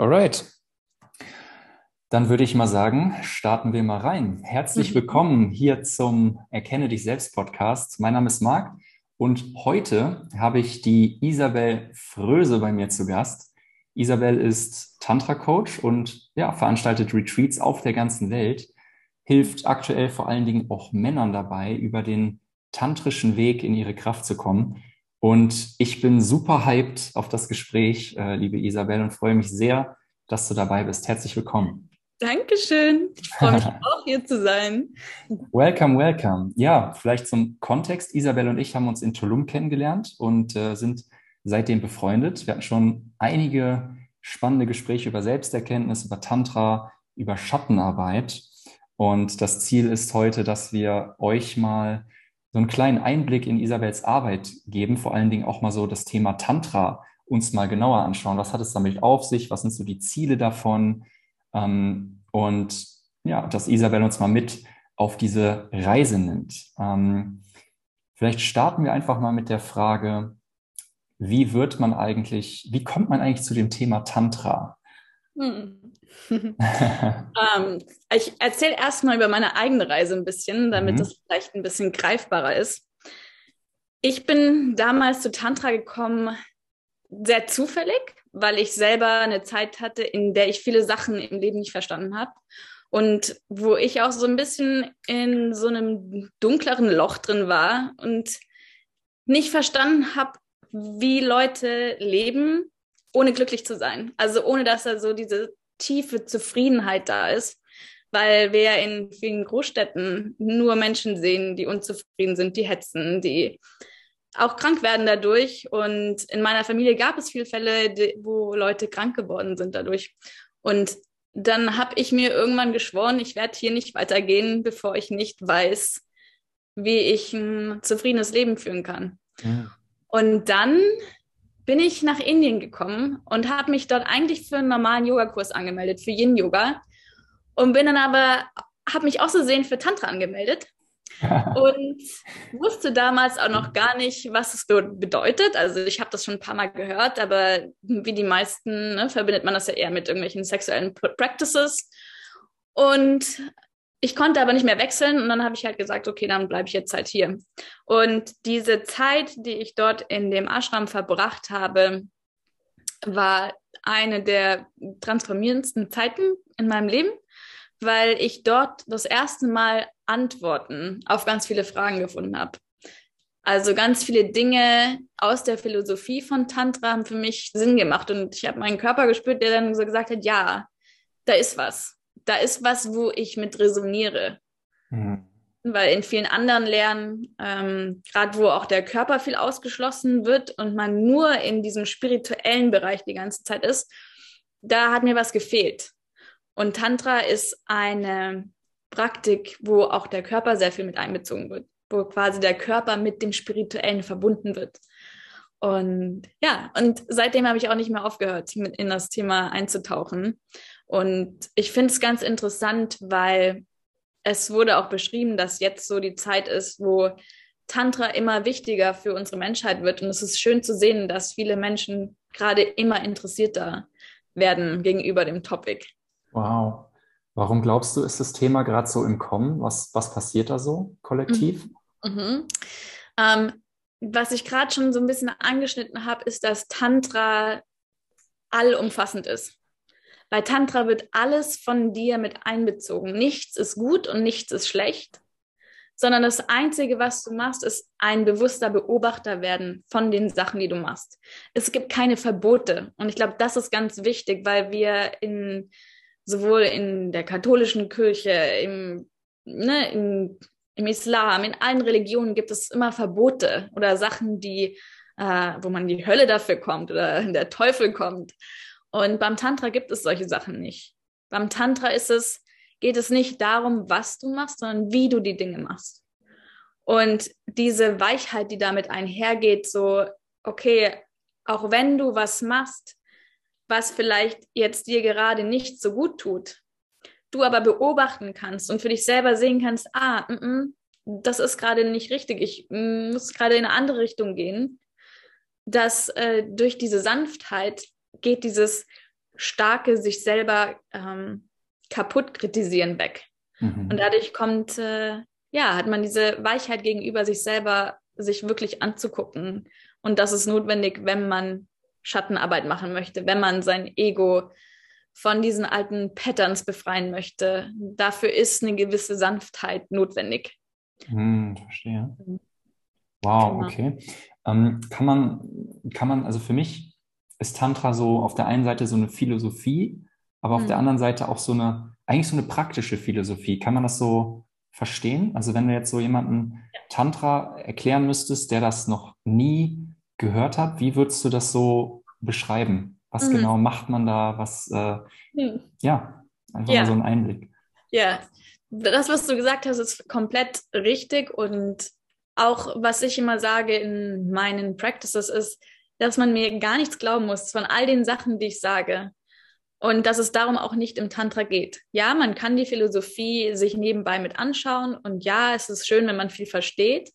Alright. Dann würde ich mal sagen, starten wir mal rein. Herzlich mhm. willkommen hier zum Erkenne dich selbst Podcast. Mein Name ist Marc und heute habe ich die Isabel Fröse bei mir zu Gast. Isabel ist Tantra-Coach und ja, veranstaltet Retreats auf der ganzen Welt, hilft aktuell vor allen Dingen auch Männern dabei, über den tantrischen Weg in ihre Kraft zu kommen. Und ich bin super hyped auf das Gespräch, äh, liebe Isabel, und freue mich sehr, dass du dabei bist. Herzlich willkommen. Dankeschön. Ich freue mich auch hier zu sein. Welcome, welcome. Ja, vielleicht zum Kontext. Isabel und ich haben uns in Tulum kennengelernt und äh, sind seitdem befreundet. Wir hatten schon einige spannende Gespräche über Selbsterkenntnis, über Tantra, über Schattenarbeit. Und das Ziel ist heute, dass wir euch mal so einen kleinen Einblick in Isabels Arbeit geben, vor allen Dingen auch mal so das Thema Tantra uns mal genauer anschauen. Was hat es damit auf sich? Was sind so die Ziele davon? Ähm, und ja, dass Isabel uns mal mit auf diese Reise nimmt. Ähm, vielleicht starten wir einfach mal mit der Frage, wie wird man eigentlich, wie kommt man eigentlich zu dem Thema Tantra? Hm. ähm, ich erzähle erstmal über meine eigene Reise ein bisschen, damit mhm. das vielleicht ein bisschen greifbarer ist. Ich bin damals zu Tantra gekommen, sehr zufällig, weil ich selber eine Zeit hatte, in der ich viele Sachen im Leben nicht verstanden habe. Und wo ich auch so ein bisschen in so einem dunkleren Loch drin war und nicht verstanden habe, wie Leute leben, ohne glücklich zu sein. Also ohne dass da so diese tiefe Zufriedenheit da ist, weil wir ja in vielen Großstädten nur Menschen sehen, die unzufrieden sind, die hetzen, die auch krank werden dadurch. Und in meiner Familie gab es viele Fälle, wo Leute krank geworden sind dadurch. Und dann habe ich mir irgendwann geschworen, ich werde hier nicht weitergehen, bevor ich nicht weiß, wie ich ein zufriedenes Leben führen kann. Ja. Und dann bin ich nach Indien gekommen und habe mich dort eigentlich für einen normalen Yogakurs angemeldet, für Yin Yoga. Und bin dann aber, habe mich auszusehen für Tantra angemeldet und wusste damals auch noch gar nicht, was es dort bedeutet. Also ich habe das schon ein paar Mal gehört, aber wie die meisten ne, verbindet man das ja eher mit irgendwelchen sexuellen Practices. Und ich konnte aber nicht mehr wechseln und dann habe ich halt gesagt, okay, dann bleibe ich jetzt halt hier. Und diese Zeit, die ich dort in dem Ashram verbracht habe, war eine der transformierendsten Zeiten in meinem Leben, weil ich dort das erste Mal Antworten auf ganz viele Fragen gefunden habe. Also ganz viele Dinge aus der Philosophie von Tantra haben für mich Sinn gemacht und ich habe meinen Körper gespürt, der dann so gesagt hat, ja, da ist was da ist was, wo ich mit resoniere. Mhm. Weil in vielen anderen Lernen, ähm, gerade wo auch der Körper viel ausgeschlossen wird und man nur in diesem spirituellen Bereich die ganze Zeit ist, da hat mir was gefehlt. Und Tantra ist eine Praktik, wo auch der Körper sehr viel mit einbezogen wird, wo quasi der Körper mit dem Spirituellen verbunden wird. Und ja, und seitdem habe ich auch nicht mehr aufgehört, in das Thema einzutauchen. Und ich finde es ganz interessant, weil es wurde auch beschrieben, dass jetzt so die Zeit ist, wo Tantra immer wichtiger für unsere Menschheit wird. Und es ist schön zu sehen, dass viele Menschen gerade immer interessierter werden gegenüber dem Topic. Wow. Warum glaubst du, ist das Thema gerade so im Kommen? Was, was passiert da so kollektiv? Mhm. Mhm. Ähm, was ich gerade schon so ein bisschen angeschnitten habe, ist, dass Tantra allumfassend ist. Bei Tantra wird alles von dir mit einbezogen. Nichts ist gut und nichts ist schlecht, sondern das Einzige, was du machst, ist ein bewusster Beobachter werden von den Sachen, die du machst. Es gibt keine Verbote. Und ich glaube, das ist ganz wichtig, weil wir in, sowohl in der katholischen Kirche, im, ne, im, im Islam, in allen Religionen gibt es immer Verbote oder Sachen, die, äh, wo man in die Hölle dafür kommt oder der Teufel kommt. Und beim Tantra gibt es solche Sachen nicht. Beim Tantra ist es, geht es nicht darum, was du machst, sondern wie du die Dinge machst. Und diese Weichheit, die damit einhergeht, so, okay, auch wenn du was machst, was vielleicht jetzt dir gerade nicht so gut tut, du aber beobachten kannst und für dich selber sehen kannst, ah, m -m, das ist gerade nicht richtig, ich muss gerade in eine andere Richtung gehen, dass äh, durch diese Sanftheit geht dieses starke sich selber ähm, kaputt kritisieren weg. Mhm. Und dadurch kommt, äh, ja, hat man diese Weichheit gegenüber sich selber, sich wirklich anzugucken. Und das ist notwendig, wenn man Schattenarbeit machen möchte, wenn man sein Ego von diesen alten Patterns befreien möchte. Dafür ist eine gewisse Sanftheit notwendig. Hm, verstehe. Mhm. Wow, genau. okay. Ähm, kann man, kann man, also für mich ist Tantra so auf der einen Seite so eine Philosophie, aber auf mhm. der anderen Seite auch so eine, eigentlich so eine praktische Philosophie. Kann man das so verstehen? Also wenn du jetzt so jemanden Tantra erklären müsstest, der das noch nie gehört hat, wie würdest du das so beschreiben? Was mhm. genau macht man da? Was, äh, mhm. ja, einfach ja. mal so ein Einblick. Ja, das, was du gesagt hast, ist komplett richtig und auch was ich immer sage in meinen Practices ist, dass man mir gar nichts glauben muss von all den Sachen, die ich sage. Und dass es darum auch nicht im Tantra geht. Ja, man kann die Philosophie sich nebenbei mit anschauen und ja, es ist schön, wenn man viel versteht.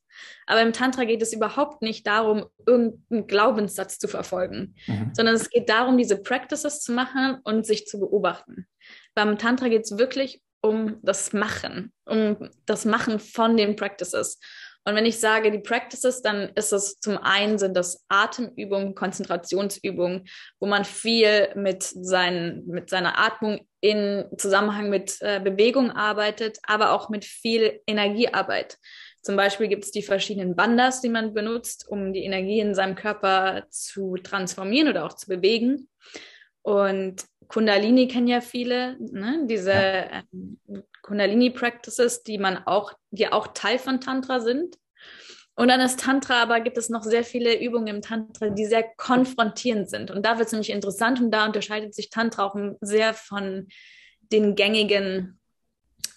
Aber im Tantra geht es überhaupt nicht darum, irgendeinen Glaubenssatz zu verfolgen, mhm. sondern es geht darum, diese Practices zu machen und sich zu beobachten. Beim Tantra geht es wirklich um das Machen, um das Machen von den Practices. Und wenn ich sage die Practices, dann ist es zum einen sind das Atemübungen, Konzentrationsübungen, wo man viel mit, seinen, mit seiner Atmung in Zusammenhang mit äh, Bewegung arbeitet, aber auch mit viel Energiearbeit. Zum Beispiel gibt es die verschiedenen Bandas, die man benutzt, um die Energie in seinem Körper zu transformieren oder auch zu bewegen. Und Kundalini kennen ja viele, ne? diese ja. ähm, Kundalini-Practices, die man auch, die auch Teil von Tantra sind. Und dann ist Tantra, aber gibt es noch sehr viele Übungen im Tantra, die sehr konfrontierend sind. Und da wird es nämlich interessant und da unterscheidet sich Tantra auch sehr von den gängigen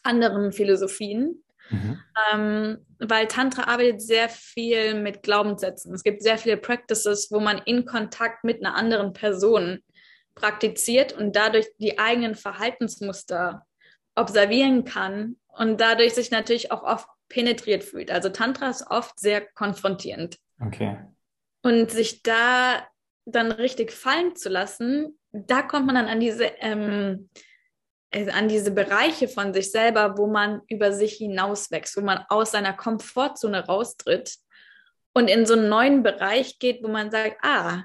anderen Philosophien. Mhm. Ähm, weil Tantra arbeitet sehr viel mit Glaubenssätzen. Es gibt sehr viele Practices, wo man in Kontakt mit einer anderen Person praktiziert und dadurch die eigenen Verhaltensmuster observieren kann und dadurch sich natürlich auch oft penetriert fühlt. Also Tantra ist oft sehr konfrontierend. Okay. Und sich da dann richtig fallen zu lassen, da kommt man dann an diese, ähm, äh, an diese Bereiche von sich selber, wo man über sich hinauswächst, wo man aus seiner Komfortzone raustritt und in so einen neuen Bereich geht, wo man sagt, ah,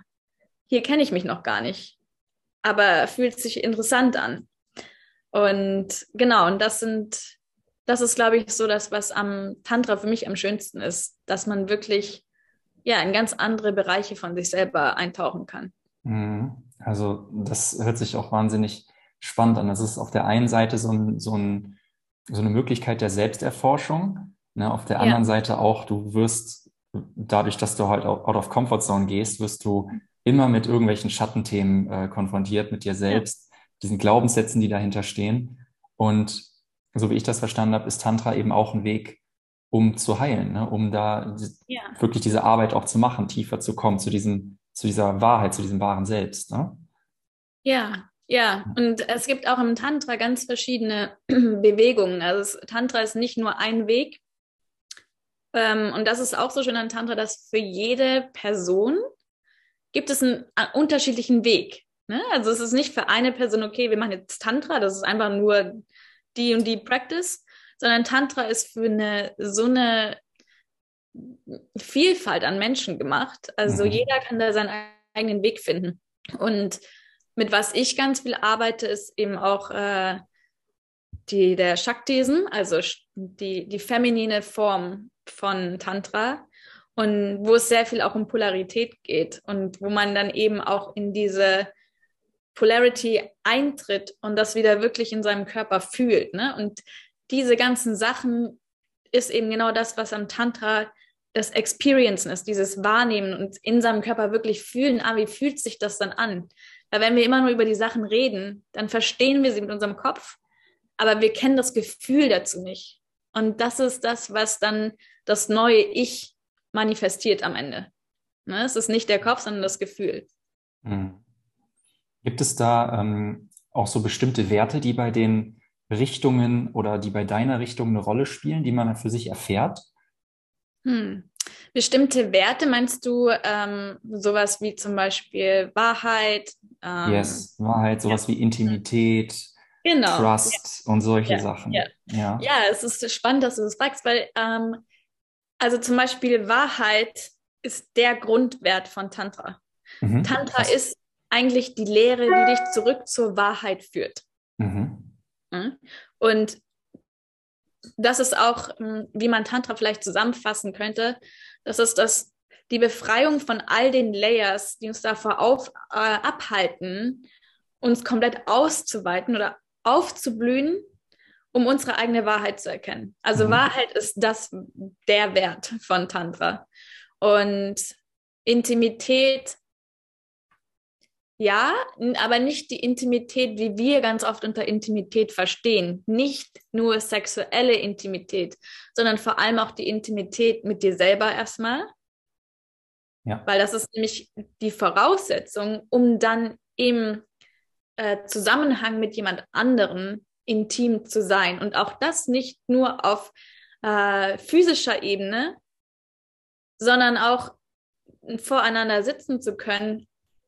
hier kenne ich mich noch gar nicht aber fühlt sich interessant an. Und genau, und das sind, das ist, glaube ich, so das, was am Tantra für mich am schönsten ist, dass man wirklich ja in ganz andere Bereiche von sich selber eintauchen kann. Mhm. Also das hört sich auch wahnsinnig spannend an. Das ist auf der einen Seite so, ein, so, ein, so eine Möglichkeit der Selbsterforschung. Ne? Auf der anderen ja. Seite auch, du wirst dadurch, dass du halt out of comfort zone gehst, wirst du immer mit irgendwelchen Schattenthemen äh, konfrontiert, mit dir selbst, diesen Glaubenssätzen, die dahinter stehen. Und so wie ich das verstanden habe, ist Tantra eben auch ein Weg, um zu heilen, ne? um da ja. wirklich diese Arbeit auch zu machen, tiefer zu kommen, zu diesem, zu dieser Wahrheit, zu diesem wahren Selbst. Ne? Ja, ja, und es gibt auch im Tantra ganz verschiedene Bewegungen. Also Tantra ist nicht nur ein Weg. Ähm, und das ist auch so schön an Tantra, dass für jede Person gibt es einen, einen unterschiedlichen Weg. Ne? Also es ist nicht für eine Person, okay, wir machen jetzt Tantra, das ist einfach nur die und die Practice, sondern Tantra ist für eine so eine Vielfalt an Menschen gemacht. Also mhm. jeder kann da seinen eigenen Weg finden. Und mit was ich ganz viel arbeite, ist eben auch äh, die, der Shaktesen, also die, die feminine Form von Tantra und wo es sehr viel auch um Polarität geht und wo man dann eben auch in diese Polarity eintritt und das wieder wirklich in seinem Körper fühlt. Ne? Und diese ganzen Sachen ist eben genau das, was am Tantra das Experiencen ist, dieses Wahrnehmen und in seinem Körper wirklich fühlen, ah, wie fühlt sich das dann an? Weil wenn wir immer nur über die Sachen reden, dann verstehen wir sie mit unserem Kopf, aber wir kennen das Gefühl dazu nicht. Und das ist das, was dann das neue Ich manifestiert am Ende. Ne? Es ist nicht der Kopf, sondern das Gefühl. Mhm. Gibt es da ähm, auch so bestimmte Werte, die bei den Richtungen oder die bei deiner Richtung eine Rolle spielen, die man für sich erfährt? Hm. Bestimmte Werte meinst du ähm, sowas wie zum Beispiel Wahrheit? Ähm, yes, Wahrheit, sowas ja. wie Intimität, genau. Trust ja. und solche ja. Sachen. Ja. Ja. es ist spannend, dass du das fragst, weil ähm, also zum Beispiel Wahrheit ist der Grundwert von Tantra. Mhm. Tantra Was? ist eigentlich die Lehre, die dich zurück zur Wahrheit führt. Mhm. Und das ist auch, hm, wie man Tantra vielleicht zusammenfassen könnte, das ist das, die Befreiung von all den Layers, die uns davor auf, äh, abhalten, uns komplett auszuweiten oder aufzublühen, um unsere eigene Wahrheit zu erkennen. Also mhm. Wahrheit ist das der Wert von Tantra. Und Intimität ja, aber nicht die Intimität, wie wir ganz oft unter Intimität verstehen. Nicht nur sexuelle Intimität, sondern vor allem auch die Intimität mit dir selber erstmal. Ja. Weil das ist nämlich die Voraussetzung, um dann im äh, Zusammenhang mit jemand anderem intim zu sein. Und auch das nicht nur auf äh, physischer Ebene, sondern auch voreinander sitzen zu können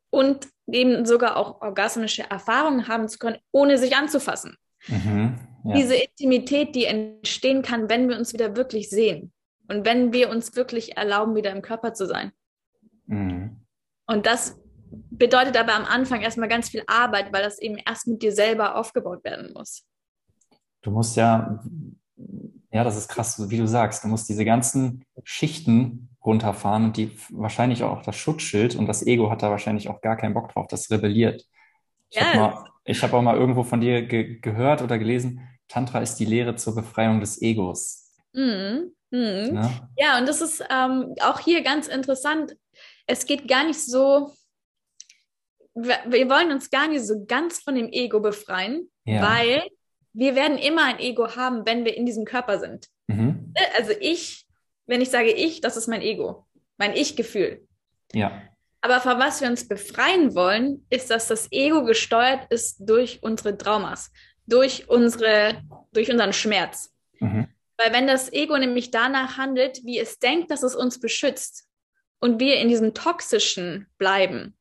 und eben sogar auch orgasmische Erfahrungen haben zu können, ohne sich anzufassen. Mhm, ja. Diese Intimität, die entstehen kann, wenn wir uns wieder wirklich sehen und wenn wir uns wirklich erlauben, wieder im Körper zu sein. Mhm. Und das bedeutet aber am Anfang erstmal ganz viel Arbeit, weil das eben erst mit dir selber aufgebaut werden muss. Du musst ja, ja, das ist krass, wie du sagst, du musst diese ganzen Schichten runterfahren und die wahrscheinlich auch das Schutzschild und das Ego hat da wahrscheinlich auch gar keinen Bock drauf, das rebelliert. Ich yes. habe hab auch mal irgendwo von dir ge gehört oder gelesen, Tantra ist die Lehre zur Befreiung des Egos. Mhm. Mhm. Ja? ja? und das ist ähm, auch hier ganz interessant. Es geht gar nicht so, wir, wollen uns gar nicht so ganz von dem Ego befreien, ja. weil wir werden immer ein Ego haben, wenn wir in diesem Körper sind. Mhm. Also ich wenn ich sage ich, das ist mein Ego, mein Ich-Gefühl. Ja. Aber von was wir uns befreien wollen, ist, dass das Ego gesteuert ist durch unsere Traumas, durch, unsere, durch unseren Schmerz. Mhm. Weil wenn das Ego nämlich danach handelt, wie es denkt, dass es uns beschützt und wir in diesem Toxischen bleiben,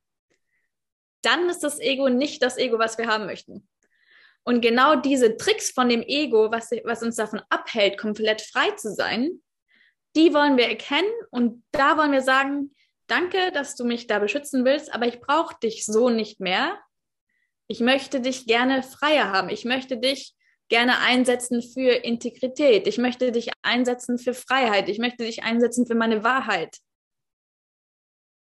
dann ist das Ego nicht das Ego, was wir haben möchten. Und genau diese Tricks von dem Ego, was, was uns davon abhält, komplett frei zu sein, die wollen wir erkennen und da wollen wir sagen, danke, dass du mich da beschützen willst, aber ich brauche dich so nicht mehr. Ich möchte dich gerne freier haben. Ich möchte dich gerne einsetzen für Integrität. Ich möchte dich einsetzen für Freiheit. Ich möchte dich einsetzen für meine Wahrheit.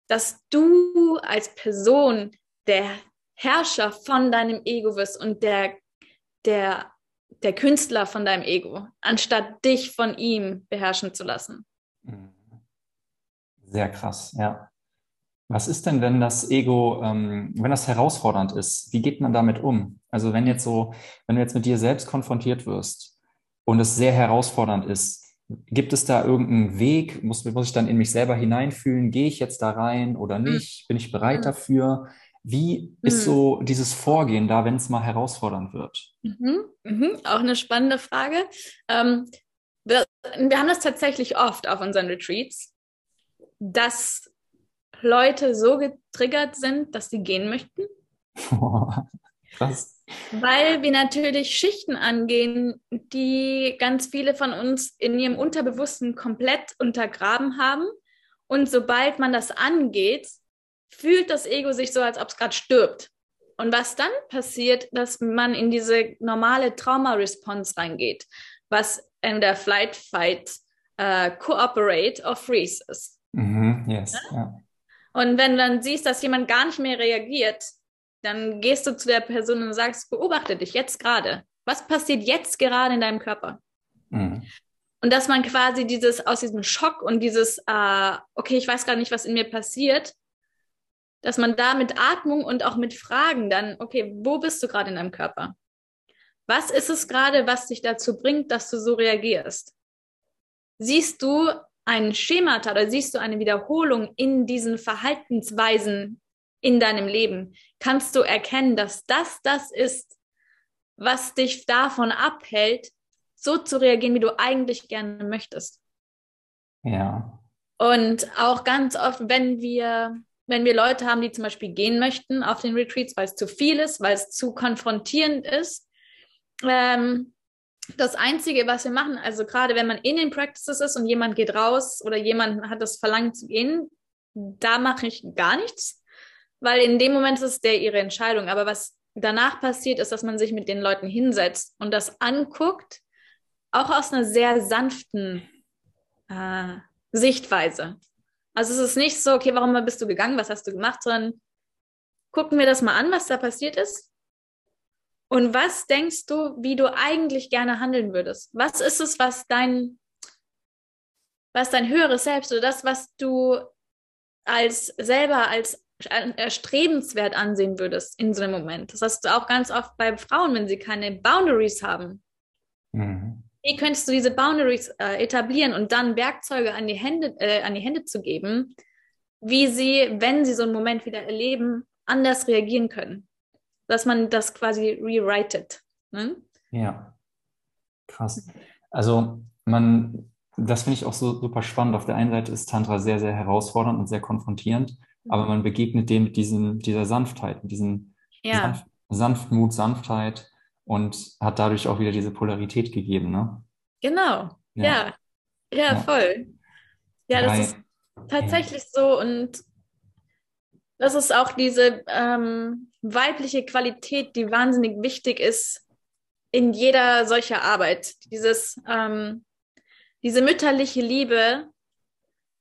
Dass du als Person der Herrscher von deinem Ego wirst und der, der der Künstler von deinem Ego, anstatt dich von ihm beherrschen zu lassen. Mhm. Sehr krass, ja. Was ist denn, wenn das Ego, ähm, wenn das herausfordernd ist? Wie geht man damit um? Also wenn jetzt so, wenn du jetzt mit dir selbst konfrontiert wirst und es sehr herausfordernd ist, gibt es da irgendeinen Weg? Muss, muss ich dann in mich selber hineinfühlen? Gehe ich jetzt da rein oder mhm. nicht? Bin ich bereit mhm. dafür? Wie ist mhm. so dieses Vorgehen da, wenn es mal herausfordernd wird? Mhm. Mhm. Auch eine spannende Frage. Ähm, wir, wir haben das tatsächlich oft auf unseren Retreats, dass Leute so getriggert sind, dass sie gehen möchten. Krass. Weil wir natürlich Schichten angehen, die ganz viele von uns in ihrem Unterbewussten komplett untergraben haben. Und sobald man das angeht, fühlt das Ego sich so, als ob es gerade stirbt. Und was dann passiert, dass man in diese normale Trauma-Response reingeht, was in der Flight, Fight, uh, Cooperate or Freeze ist. Mhm, yes, ja? Ja. Und wenn dann siehst, dass jemand gar nicht mehr reagiert, dann gehst du zu der Person und sagst, beobachte dich jetzt gerade. Was passiert jetzt gerade in deinem Körper? Mhm. Und dass man quasi dieses aus diesem Schock und dieses, uh, okay, ich weiß gar nicht, was in mir passiert, dass man da mit Atmung und auch mit Fragen dann, okay, wo bist du gerade in deinem Körper? Was ist es gerade, was dich dazu bringt, dass du so reagierst? Siehst du ein Schemata oder siehst du eine Wiederholung in diesen Verhaltensweisen in deinem Leben? Kannst du erkennen, dass das das ist, was dich davon abhält, so zu reagieren, wie du eigentlich gerne möchtest? Ja. Und auch ganz oft, wenn wir, wenn wir Leute haben, die zum Beispiel gehen möchten auf den Retreats, weil es zu viel ist, weil es zu konfrontierend ist, ähm, das Einzige, was wir machen, also gerade wenn man in den Practices ist und jemand geht raus oder jemand hat das Verlangen zu gehen, da mache ich gar nichts, weil in dem Moment ist es der ihre Entscheidung. Aber was danach passiert, ist, dass man sich mit den Leuten hinsetzt und das anguckt, auch aus einer sehr sanften äh, Sichtweise. Also es ist nicht so, okay, warum bist du gegangen, was hast du gemacht, sondern gucken wir das mal an, was da passiert ist. Und was denkst du, wie du eigentlich gerne handeln würdest? Was ist es, was dein, was dein höheres Selbst oder das, was du als selber als erstrebenswert ansehen würdest in so einem Moment? Das hast du auch ganz oft bei Frauen, wenn sie keine Boundaries haben. Mhm. Wie könntest du diese Boundaries äh, etablieren und dann Werkzeuge an die, Hände, äh, an die Hände zu geben, wie sie, wenn sie so einen Moment wieder erleben, anders reagieren können? Dass man das quasi rewritet. Ne? Ja, krass. Also man, das finde ich auch so super spannend. Auf der einen Seite ist Tantra sehr, sehr herausfordernd und sehr konfrontierend, aber man begegnet dem mit diesem, dieser Sanftheit, mit diesem ja. Sanft, Sanftmut, Sanftheit und hat dadurch auch wieder diese Polarität gegeben, ne? Genau, ja. Ja, ja, voll. Ja, das ist tatsächlich so und das ist auch diese ähm, weibliche Qualität, die wahnsinnig wichtig ist in jeder solcher Arbeit. Dieses, ähm, diese mütterliche Liebe,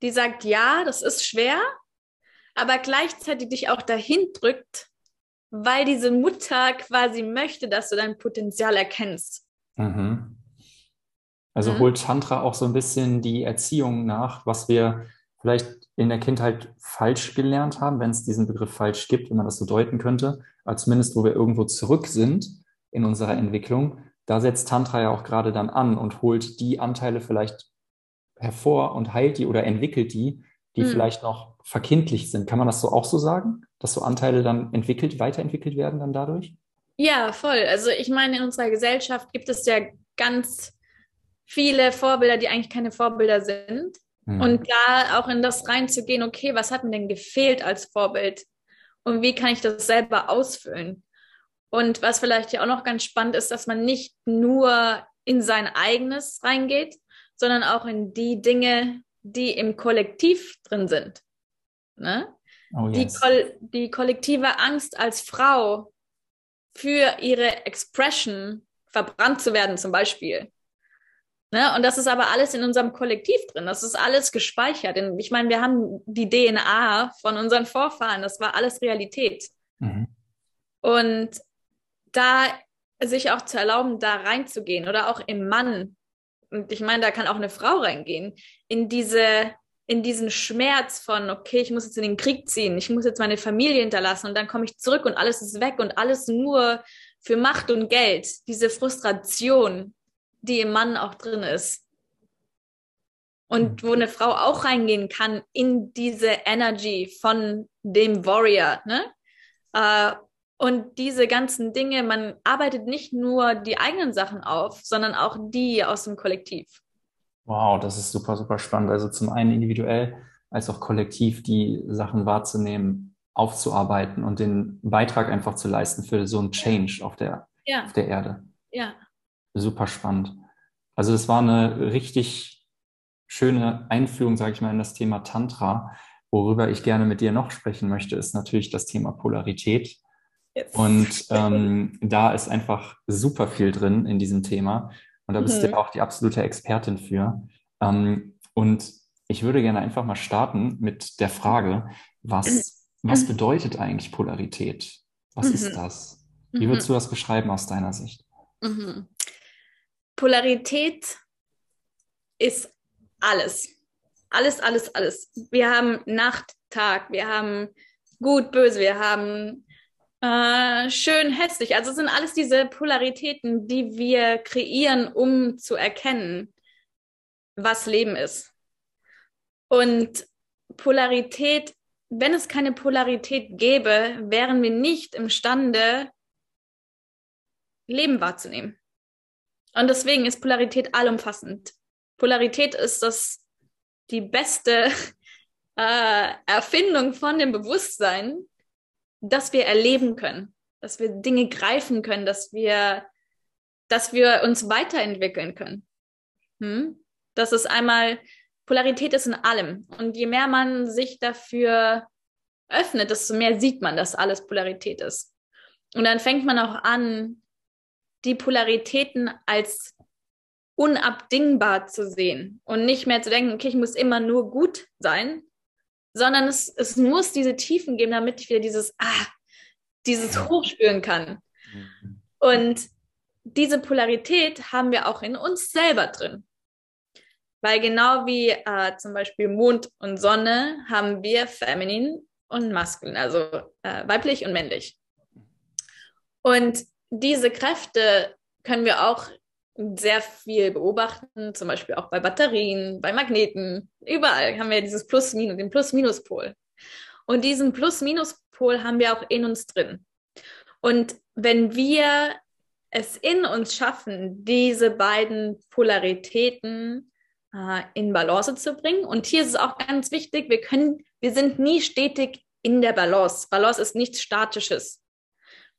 die sagt, ja, das ist schwer, aber gleichzeitig dich auch dahin drückt, weil diese Mutter quasi möchte, dass du dein Potenzial erkennst. Mhm. Also mhm. holt Tantra auch so ein bisschen die Erziehung nach, was wir vielleicht in der Kindheit falsch gelernt haben, wenn es diesen Begriff falsch gibt, wenn man das so deuten könnte, als zumindest wo wir irgendwo zurück sind in unserer Entwicklung. Da setzt Tantra ja auch gerade dann an und holt die Anteile vielleicht hervor und heilt die oder entwickelt die, die mhm. vielleicht noch verkindlicht sind. Kann man das so auch so sagen, dass so Anteile dann entwickelt, weiterentwickelt werden dann dadurch? Ja, voll. Also ich meine, in unserer Gesellschaft gibt es ja ganz viele Vorbilder, die eigentlich keine Vorbilder sind. Mhm. Und da auch in das reinzugehen, okay, was hat mir denn gefehlt als Vorbild? Und wie kann ich das selber ausfüllen? Und was vielleicht ja auch noch ganz spannend ist, dass man nicht nur in sein eigenes reingeht, sondern auch in die Dinge, die im Kollektiv drin sind. Ne? Oh, yes. die, Koll die kollektive Angst als Frau für ihre Expression verbrannt zu werden, zum Beispiel. Ne? Und das ist aber alles in unserem Kollektiv drin. Das ist alles gespeichert. Ich meine, wir haben die DNA von unseren Vorfahren. Das war alles Realität. Mhm. Und da sich auch zu erlauben, da reinzugehen oder auch im Mann und ich meine, da kann auch eine Frau reingehen, in diese, in diesen Schmerz von, okay, ich muss jetzt in den Krieg ziehen, ich muss jetzt meine Familie hinterlassen und dann komme ich zurück und alles ist weg und alles nur für Macht und Geld. Diese Frustration, die im Mann auch drin ist. Und wo eine Frau auch reingehen kann in diese Energy von dem Warrior, ne? Äh, und diese ganzen Dinge, man arbeitet nicht nur die eigenen Sachen auf, sondern auch die aus dem Kollektiv. Wow, das ist super, super spannend. Also zum einen individuell als auch kollektiv die Sachen wahrzunehmen, aufzuarbeiten und den Beitrag einfach zu leisten für so einen Change auf der, ja. auf der Erde. Ja. Super spannend. Also das war eine richtig schöne Einführung, sage ich mal, in das Thema Tantra. Worüber ich gerne mit dir noch sprechen möchte, ist natürlich das Thema Polarität. Yes. Und ähm, da ist einfach super viel drin in diesem Thema. Und da bist mhm. du ja auch die absolute Expertin für. Ähm, und ich würde gerne einfach mal starten mit der Frage, was, was bedeutet eigentlich Polarität? Was mhm. ist das? Wie würdest mhm. du das beschreiben aus deiner Sicht? Mhm. Polarität ist alles. Alles, alles, alles. Wir haben Nacht, Tag, wir haben gut, böse, wir haben äh, schön, hässlich. Also es sind alles diese Polaritäten, die wir kreieren, um zu erkennen, was Leben ist. Und Polarität, wenn es keine Polarität gäbe, wären wir nicht imstande, Leben wahrzunehmen. Und deswegen ist Polarität allumfassend. Polarität ist das die beste äh, Erfindung von dem Bewusstsein, dass wir erleben können, dass wir Dinge greifen können, dass wir, dass wir uns weiterentwickeln können. Hm? Das ist einmal, Polarität ist in allem. Und je mehr man sich dafür öffnet, desto mehr sieht man, dass alles Polarität ist. Und dann fängt man auch an, die Polaritäten als unabdingbar zu sehen und nicht mehr zu denken, okay, ich muss immer nur gut sein, sondern es, es muss diese Tiefen geben, damit ich wieder dieses, ah, dieses Hochspüren kann. Und diese Polarität haben wir auch in uns selber drin. Weil genau wie äh, zum Beispiel Mond und Sonne haben wir feminin und maskulin, also äh, weiblich und männlich. Und diese Kräfte können wir auch sehr viel beobachten, zum Beispiel auch bei Batterien, bei Magneten. Überall haben wir dieses Plus-Minus, den Plus-Minus-Pol. Und diesen Plus-Minus-Pol haben wir auch in uns drin. Und wenn wir es in uns schaffen, diese beiden Polaritäten äh, in Balance zu bringen, und hier ist es auch ganz wichtig, wir können, wir sind nie stetig in der Balance. Balance ist nichts Statisches.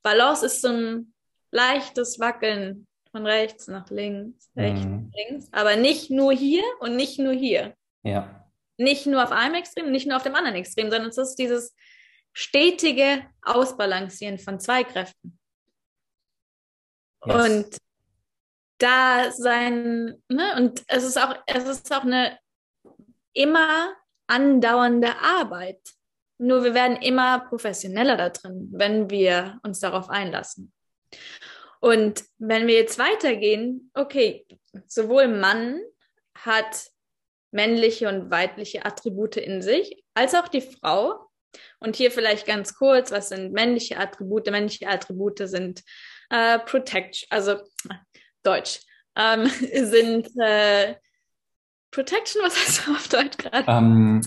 Balance ist so ein leichtes Wackeln von rechts nach links, rechts mhm. nach links, aber nicht nur hier und nicht nur hier. Ja. Nicht nur auf einem Extrem, nicht nur auf dem anderen Extrem, sondern es ist dieses stetige Ausbalancieren von zwei Kräften. Yes. Und da sein, ne, und es ist auch, es ist auch eine immer andauernde Arbeit. Nur wir werden immer professioneller da drin, wenn wir uns darauf einlassen. Und wenn wir jetzt weitergehen, okay, sowohl Mann hat männliche und weibliche Attribute in sich, als auch die Frau. Und hier vielleicht ganz kurz, was sind männliche Attribute? Männliche Attribute sind äh, Protection, also Deutsch, ähm, sind äh, Protection, was heißt auf Deutsch gerade? Ähm,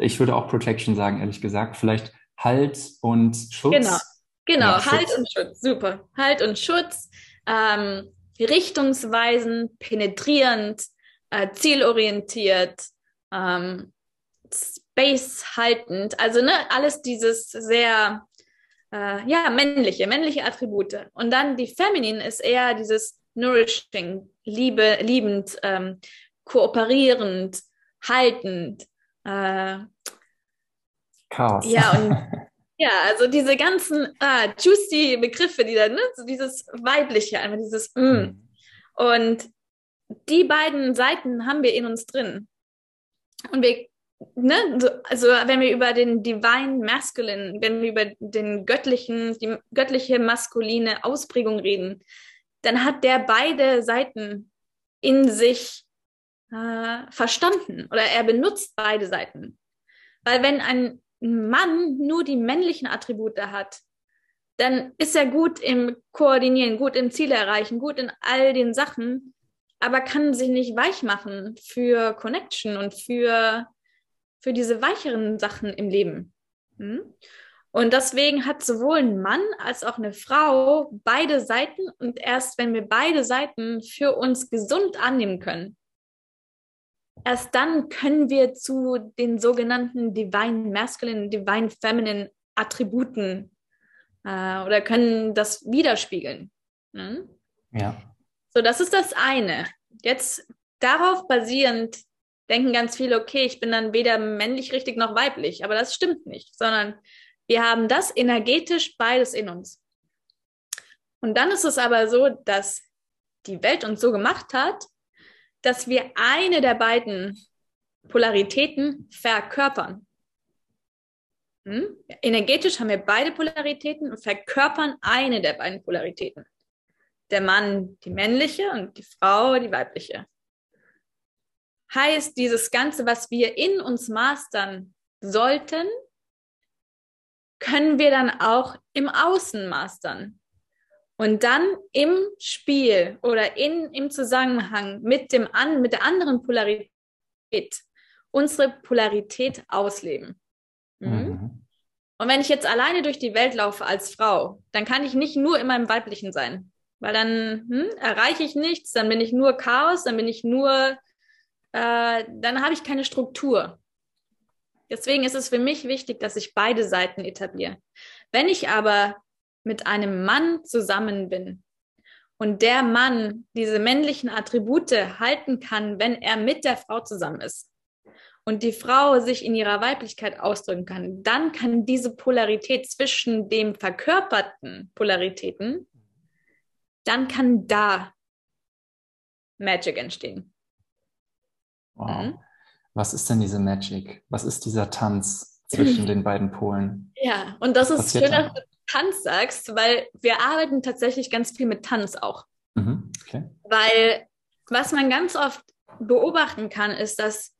ich würde auch Protection sagen, ehrlich gesagt. Vielleicht Halt und Schutz. Genau. Genau, ja, Halt Schutz. und Schutz, super. Halt und Schutz, ähm, richtungsweisend, penetrierend, äh, zielorientiert, ähm, space haltend, also ne, alles dieses sehr äh, ja, männliche, männliche Attribute. Und dann die Feminin ist eher dieses nourishing, liebe, liebend, ähm, kooperierend, haltend. Äh, Chaos. Ja, und Ja, also diese ganzen ah, juicy Begriffe, die da, ne, so dieses weibliche, einfach dieses mm. Mhm. Und die beiden Seiten haben wir in uns drin. Und wir, ne, so, also wenn wir über den Divine Masculine, wenn wir über den göttlichen, die göttliche maskuline Ausprägung reden, dann hat der beide Seiten in sich äh, verstanden oder er benutzt beide Seiten. Weil wenn ein Mann nur die männlichen Attribute hat, dann ist er gut im Koordinieren, gut im Ziel erreichen, gut in all den Sachen, aber kann sich nicht weich machen für Connection und für, für diese weicheren Sachen im Leben. Hm? Und deswegen hat sowohl ein Mann als auch eine Frau beide Seiten und erst wenn wir beide Seiten für uns gesund annehmen können, erst dann können wir zu den sogenannten Divine Masculine, Divine Feminine Attributen äh, oder können das widerspiegeln. Hm? Ja. So, das ist das eine. Jetzt darauf basierend denken ganz viele, okay, ich bin dann weder männlich richtig noch weiblich, aber das stimmt nicht, sondern wir haben das energetisch beides in uns. Und dann ist es aber so, dass die Welt uns so gemacht hat, dass wir eine der beiden Polaritäten verkörpern. Hm? Energetisch haben wir beide Polaritäten und verkörpern eine der beiden Polaritäten. Der Mann die männliche und die Frau die weibliche. Heißt, dieses Ganze, was wir in uns mastern sollten, können wir dann auch im Außen mastern. Und dann im Spiel oder in, im Zusammenhang mit, dem an, mit der anderen Polarität unsere Polarität ausleben. Mhm. Mhm. Und wenn ich jetzt alleine durch die Welt laufe als Frau, dann kann ich nicht nur in meinem Weiblichen sein, weil dann hm, erreiche ich nichts, dann bin ich nur Chaos, dann bin ich nur äh, dann habe ich keine Struktur. Deswegen ist es für mich wichtig, dass ich beide Seiten etabliere. Wenn ich aber mit einem Mann zusammen bin und der Mann diese männlichen Attribute halten kann, wenn er mit der Frau zusammen ist und die Frau sich in ihrer Weiblichkeit ausdrücken kann, dann kann diese Polarität zwischen dem verkörperten Polaritäten, dann kann da Magic entstehen. Wow. Mhm. Was ist denn diese Magic? Was ist dieser Tanz zwischen den beiden Polen? Ja, und das ist schön, dass du Tanz sagst, weil wir arbeiten tatsächlich ganz viel mit Tanz auch. Mhm. Okay. Weil was man ganz oft beobachten kann, ist, dass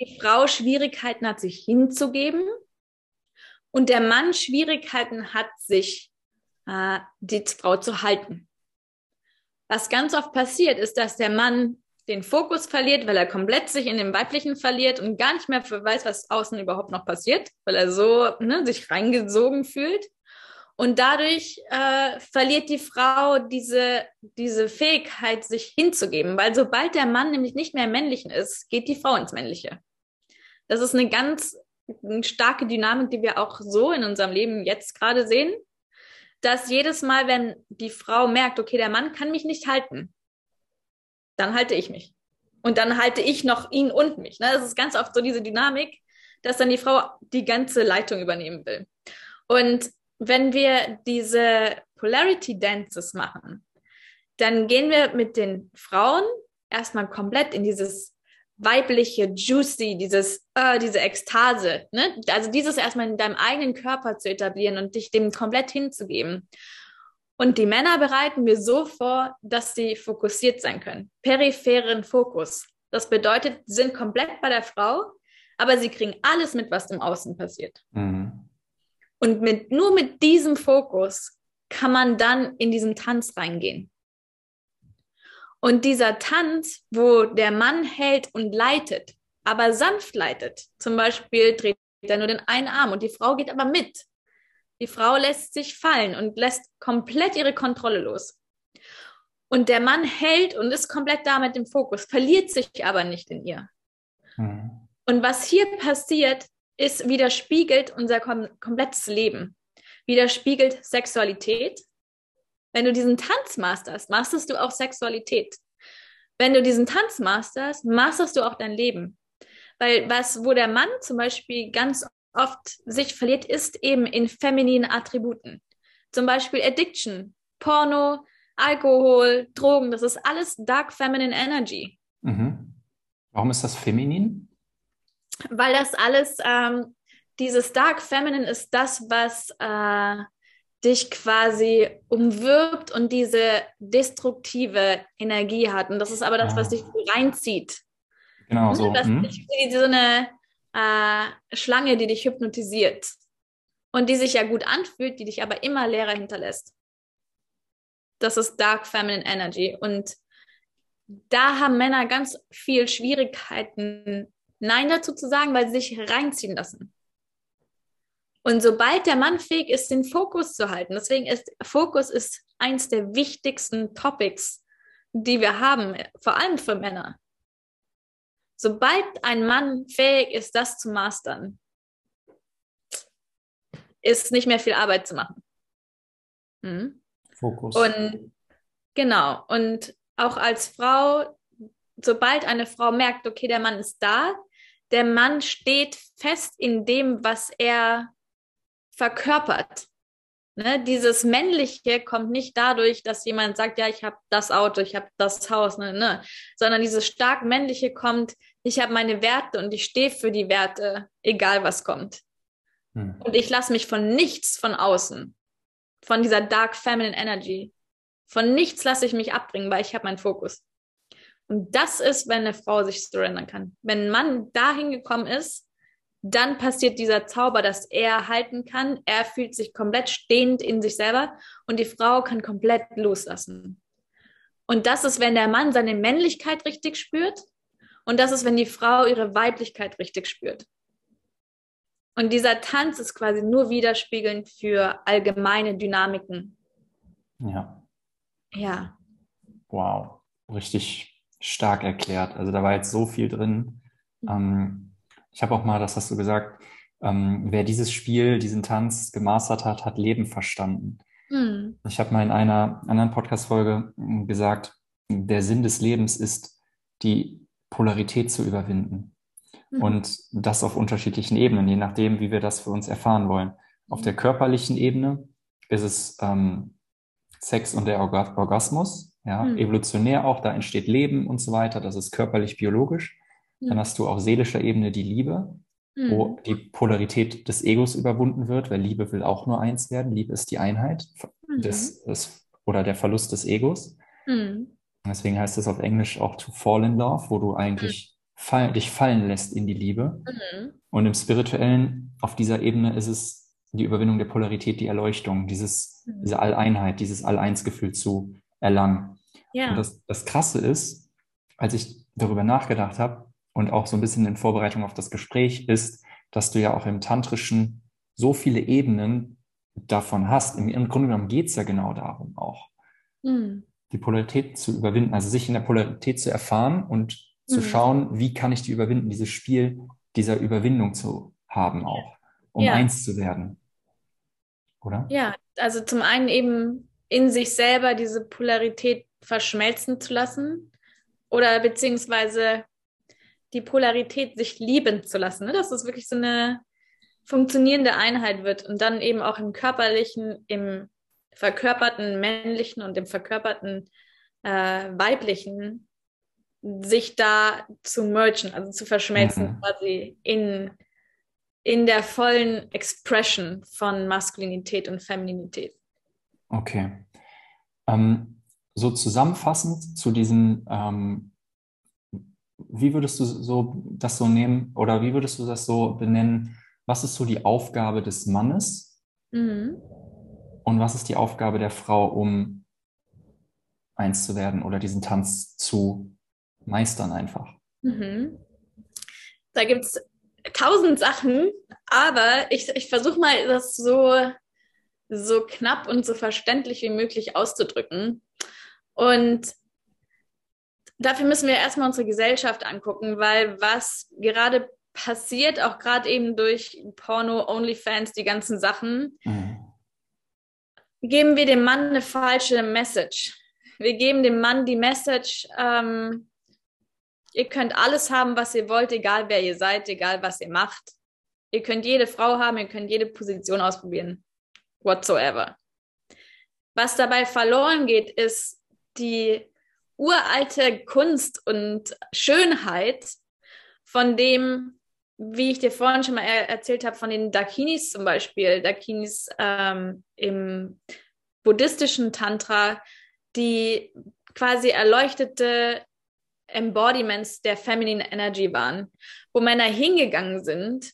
die Frau Schwierigkeiten hat, sich hinzugeben und der Mann Schwierigkeiten hat, sich äh, die Frau zu halten. Was ganz oft passiert, ist, dass der Mann den Fokus verliert, weil er komplett sich in dem Weiblichen verliert und gar nicht mehr weiß, was außen überhaupt noch passiert, weil er so ne, sich reingesogen fühlt. Und dadurch äh, verliert die Frau diese, diese Fähigkeit, sich hinzugeben, weil sobald der Mann nämlich nicht mehr im Männlichen ist, geht die Frau ins Männliche. Das ist eine ganz eine starke Dynamik, die wir auch so in unserem Leben jetzt gerade sehen, dass jedes Mal, wenn die Frau merkt, okay, der Mann kann mich nicht halten, dann halte ich mich. Und dann halte ich noch ihn und mich. Ne? Das ist ganz oft so diese Dynamik, dass dann die Frau die ganze Leitung übernehmen will. Und wenn wir diese Polarity Dances machen, dann gehen wir mit den Frauen erstmal komplett in dieses weibliche, juicy, dieses, äh, diese Ekstase, ne? Also dieses erstmal in deinem eigenen Körper zu etablieren und dich dem komplett hinzugeben. Und die Männer bereiten wir so vor, dass sie fokussiert sein können. Peripheren Fokus. Das bedeutet, sie sind komplett bei der Frau, aber sie kriegen alles mit, was im Außen passiert. Mhm. Und mit, nur mit diesem Fokus kann man dann in diesen Tanz reingehen. Und dieser Tanz, wo der Mann hält und leitet, aber sanft leitet, zum Beispiel dreht er nur den einen Arm und die Frau geht aber mit. Die Frau lässt sich fallen und lässt komplett ihre Kontrolle los. Und der Mann hält und ist komplett da mit dem Fokus, verliert sich aber nicht in ihr. Mhm. Und was hier passiert, ist widerspiegelt unser kom komplettes Leben. Widerspiegelt Sexualität. Wenn du diesen Tanz masterst, masterst du auch Sexualität. Wenn du diesen Tanz masterst, masterst du auch dein Leben. Weil was, wo der Mann zum Beispiel ganz oft sich verliert, ist eben in femininen Attributen. Zum Beispiel Addiction, Porno, Alkohol, Drogen, das ist alles Dark Feminine Energy. Mhm. Warum ist das feminin? Weil das alles, ähm, dieses Dark Feminine ist das, was äh, dich quasi umwirbt und diese destruktive Energie hat. Und das ist aber das, ja. was dich reinzieht. Genau ne, so. Das hm? ist so eine äh, Schlange, die dich hypnotisiert und die sich ja gut anfühlt, die dich aber immer leerer hinterlässt. Das ist Dark Feminine Energy. Und da haben Männer ganz viel Schwierigkeiten, Nein dazu zu sagen, weil sie sich reinziehen lassen. Und sobald der Mann fähig ist, den Fokus zu halten, deswegen ist Fokus ist eins der wichtigsten Topics, die wir haben, vor allem für Männer. Sobald ein Mann fähig ist, das zu mastern, ist nicht mehr viel Arbeit zu machen. Mhm. Fokus. Und genau, und auch als Frau, sobald eine Frau merkt, okay, der Mann ist da, der Mann steht fest in dem, was er verkörpert. Ne, dieses Männliche kommt nicht dadurch, dass jemand sagt, ja, ich habe das Auto, ich habe das Haus, ne, ne, sondern dieses stark Männliche kommt, ich habe meine Werte und ich stehe für die Werte, egal was kommt. Hm. Und ich lasse mich von nichts von außen, von dieser Dark Feminine Energy, von nichts lasse ich mich abbringen, weil ich habe meinen Fokus. Und das ist, wenn eine Frau sich surrendern kann. Wenn ein Mann dahin gekommen ist, dann passiert dieser Zauber, dass er halten kann. Er fühlt sich komplett stehend in sich selber und die Frau kann komplett loslassen. Und das ist, wenn der Mann seine Männlichkeit richtig spürt und das ist, wenn die Frau ihre Weiblichkeit richtig spürt. Und dieser Tanz ist quasi nur widerspiegelnd für allgemeine Dynamiken. Ja. Ja. Wow, richtig stark erklärt. Also da war jetzt so viel drin. Mhm. Ähm, ich habe auch mal, das hast du gesagt, ähm, wer dieses Spiel, diesen Tanz gemastert hat, hat Leben verstanden. Mhm. Ich habe mal in einer anderen Podcast-Folge hm, gesagt, der Sinn des Lebens ist, die Polarität zu überwinden. Mhm. Und das auf unterschiedlichen Ebenen, je nachdem, wie wir das für uns erfahren wollen. Auf der körperlichen Ebene ist es ähm, Sex und der Orgasmus, ja, mhm. evolutionär auch, da entsteht Leben und so weiter, das ist körperlich biologisch. Mhm. Dann hast du auf seelischer Ebene die Liebe, mhm. wo die Polarität des Egos überwunden wird, weil Liebe will auch nur eins werden. Liebe ist die Einheit mhm. des, des, oder der Verlust des Egos. Mhm. Deswegen heißt es auf Englisch auch to fall in love, wo du eigentlich mhm. fall, dich fallen lässt in die Liebe. Mhm. Und im Spirituellen, auf dieser Ebene ist es die Überwindung der Polarität, die Erleuchtung, dieses, mhm. diese Alleinheit, dieses All-Eins-Gefühl zu erlangen. Ja. Und das, das Krasse ist, als ich darüber nachgedacht habe und auch so ein bisschen in Vorbereitung auf das Gespräch, ist, dass du ja auch im Tantrischen so viele Ebenen davon hast. Im, im Grunde genommen geht es ja genau darum auch. Mhm die Polarität zu überwinden, also sich in der Polarität zu erfahren und zu mhm. schauen, wie kann ich die überwinden, dieses Spiel dieser Überwindung zu haben auch, um ja. eins zu werden. Oder? Ja, also zum einen eben in sich selber diese Polarität verschmelzen zu lassen oder beziehungsweise die Polarität sich lieben zu lassen, ne? dass es wirklich so eine funktionierende Einheit wird und dann eben auch im körperlichen, im verkörperten männlichen und dem verkörperten äh, weiblichen sich da zu mergen, also zu verschmelzen, mhm. quasi in, in der vollen Expression von Maskulinität und Femininität. Okay. Ähm, so zusammenfassend zu diesem, ähm, wie würdest du so das so nehmen oder wie würdest du das so benennen? Was ist so die Aufgabe des Mannes? Mhm und was ist die Aufgabe der Frau, um eins zu werden oder diesen Tanz zu meistern einfach? Mhm. Da gibt es tausend Sachen, aber ich, ich versuche mal, das so, so knapp und so verständlich wie möglich auszudrücken. Und dafür müssen wir erstmal unsere Gesellschaft angucken, weil was gerade passiert, auch gerade eben durch Porno, OnlyFans, die ganzen Sachen, mhm geben wir dem Mann eine falsche Message. Wir geben dem Mann die Message, ähm, ihr könnt alles haben, was ihr wollt, egal wer ihr seid, egal was ihr macht. Ihr könnt jede Frau haben, ihr könnt jede Position ausprobieren. Whatsoever. Was dabei verloren geht, ist die uralte Kunst und Schönheit von dem, wie ich dir vorhin schon mal er erzählt habe, von den Dakinis zum Beispiel, Dakinis ähm, im buddhistischen Tantra, die quasi erleuchtete Embodiments der Feminine Energy waren, wo Männer hingegangen sind,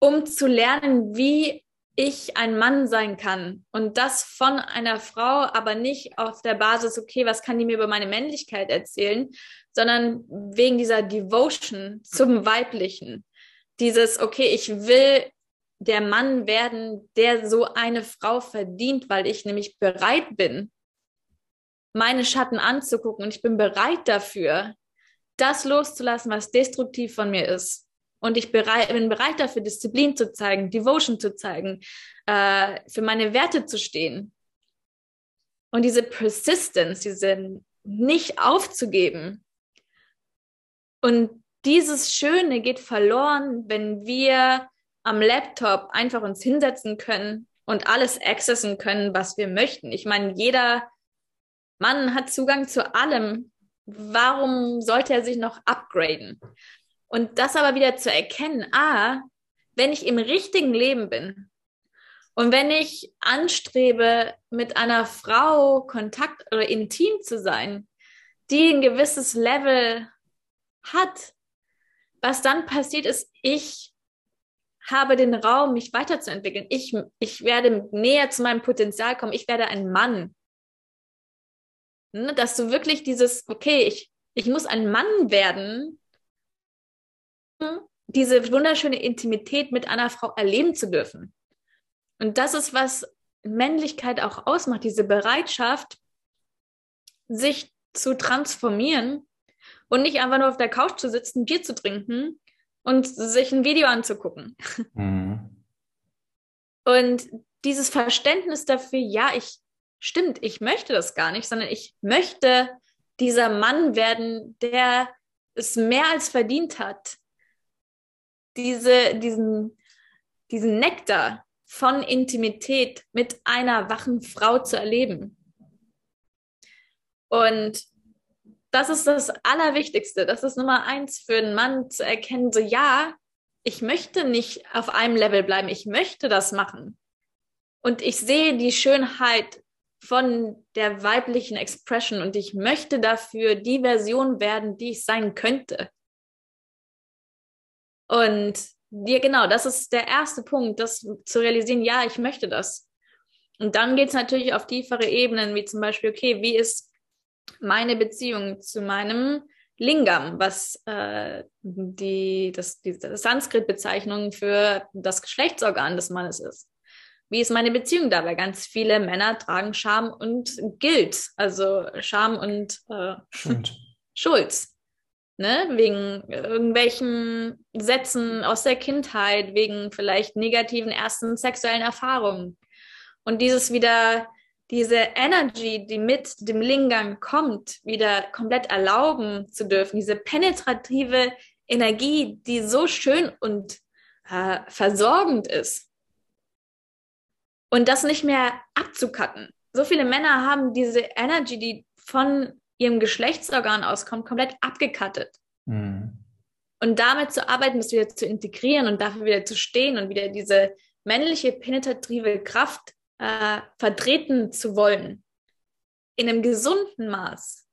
um zu lernen, wie ich ein Mann sein kann. Und das von einer Frau, aber nicht auf der Basis, okay, was kann die mir über meine Männlichkeit erzählen, sondern wegen dieser Devotion zum Weiblichen dieses, okay, ich will der Mann werden, der so eine Frau verdient, weil ich nämlich bereit bin, meine Schatten anzugucken und ich bin bereit dafür, das loszulassen, was destruktiv von mir ist. Und ich bin bereit dafür, Disziplin zu zeigen, Devotion zu zeigen, äh, für meine Werte zu stehen. Und diese Persistence, diese nicht aufzugeben und dieses Schöne geht verloren, wenn wir am Laptop einfach uns hinsetzen können und alles accessen können, was wir möchten. Ich meine, jeder Mann hat Zugang zu allem. Warum sollte er sich noch upgraden? Und das aber wieder zu erkennen, ah, wenn ich im richtigen Leben bin und wenn ich anstrebe, mit einer Frau Kontakt oder intim zu sein, die ein gewisses Level hat, was dann passiert ist, ich habe den Raum, mich weiterzuentwickeln. Ich, ich werde näher zu meinem Potenzial kommen. Ich werde ein Mann. Ne, dass du wirklich dieses, okay, ich, ich muss ein Mann werden, diese wunderschöne Intimität mit einer Frau erleben zu dürfen. Und das ist, was Männlichkeit auch ausmacht, diese Bereitschaft, sich zu transformieren Und nicht einfach nur auf der Couch zu sitzen, Bier zu trinken und sich ein Video anzugucken. Mhm. Und dieses Verständnis dafür, ja, ich stimmt, ich möchte das gar nicht, sondern ich möchte dieser Mann werden, der es mehr als verdient hat, diese, diesen, diesen Nektar von Intimität mit einer wachen Frau zu erleben. Und das ist das Allerwichtigste. Das ist Nummer eins für einen Mann zu erkennen, so ja, ich möchte nicht auf einem Level bleiben, ich möchte das machen. Und ich sehe die Schönheit von der weiblichen Expression und ich möchte dafür die Version werden, die ich sein könnte. Und ja, genau, das ist der erste Punkt, das zu realisieren, ja, ich möchte das. Und dann geht es natürlich auf tiefere Ebenen, wie zum Beispiel, okay, wie ist meine Beziehung zu meinem Lingam, was äh, die, das, die Sanskrit-Bezeichnung für das Geschlechtsorgan des Mannes ist. Wie ist meine Beziehung dabei? Ganz viele Männer tragen Scham und Guilt, also Scham und äh, Schuld. Schuld. Ne? Wegen irgendwelchen Sätzen aus der Kindheit, wegen vielleicht negativen ersten sexuellen Erfahrungen. Und dieses wieder, diese Energy, die mit dem Lingam kommt, wieder komplett erlauben zu dürfen, diese penetrative Energie, die so schön und äh, versorgend ist. Und das nicht mehr abzukatten. So viele Männer haben diese Energy, die von ihrem Geschlechtsorgan auskommt, komplett abgekattet. Mhm. Und damit zu arbeiten, das wieder zu integrieren und dafür wieder zu stehen und wieder diese männliche penetrative Kraft äh, vertreten zu wollen. In einem gesunden Maß.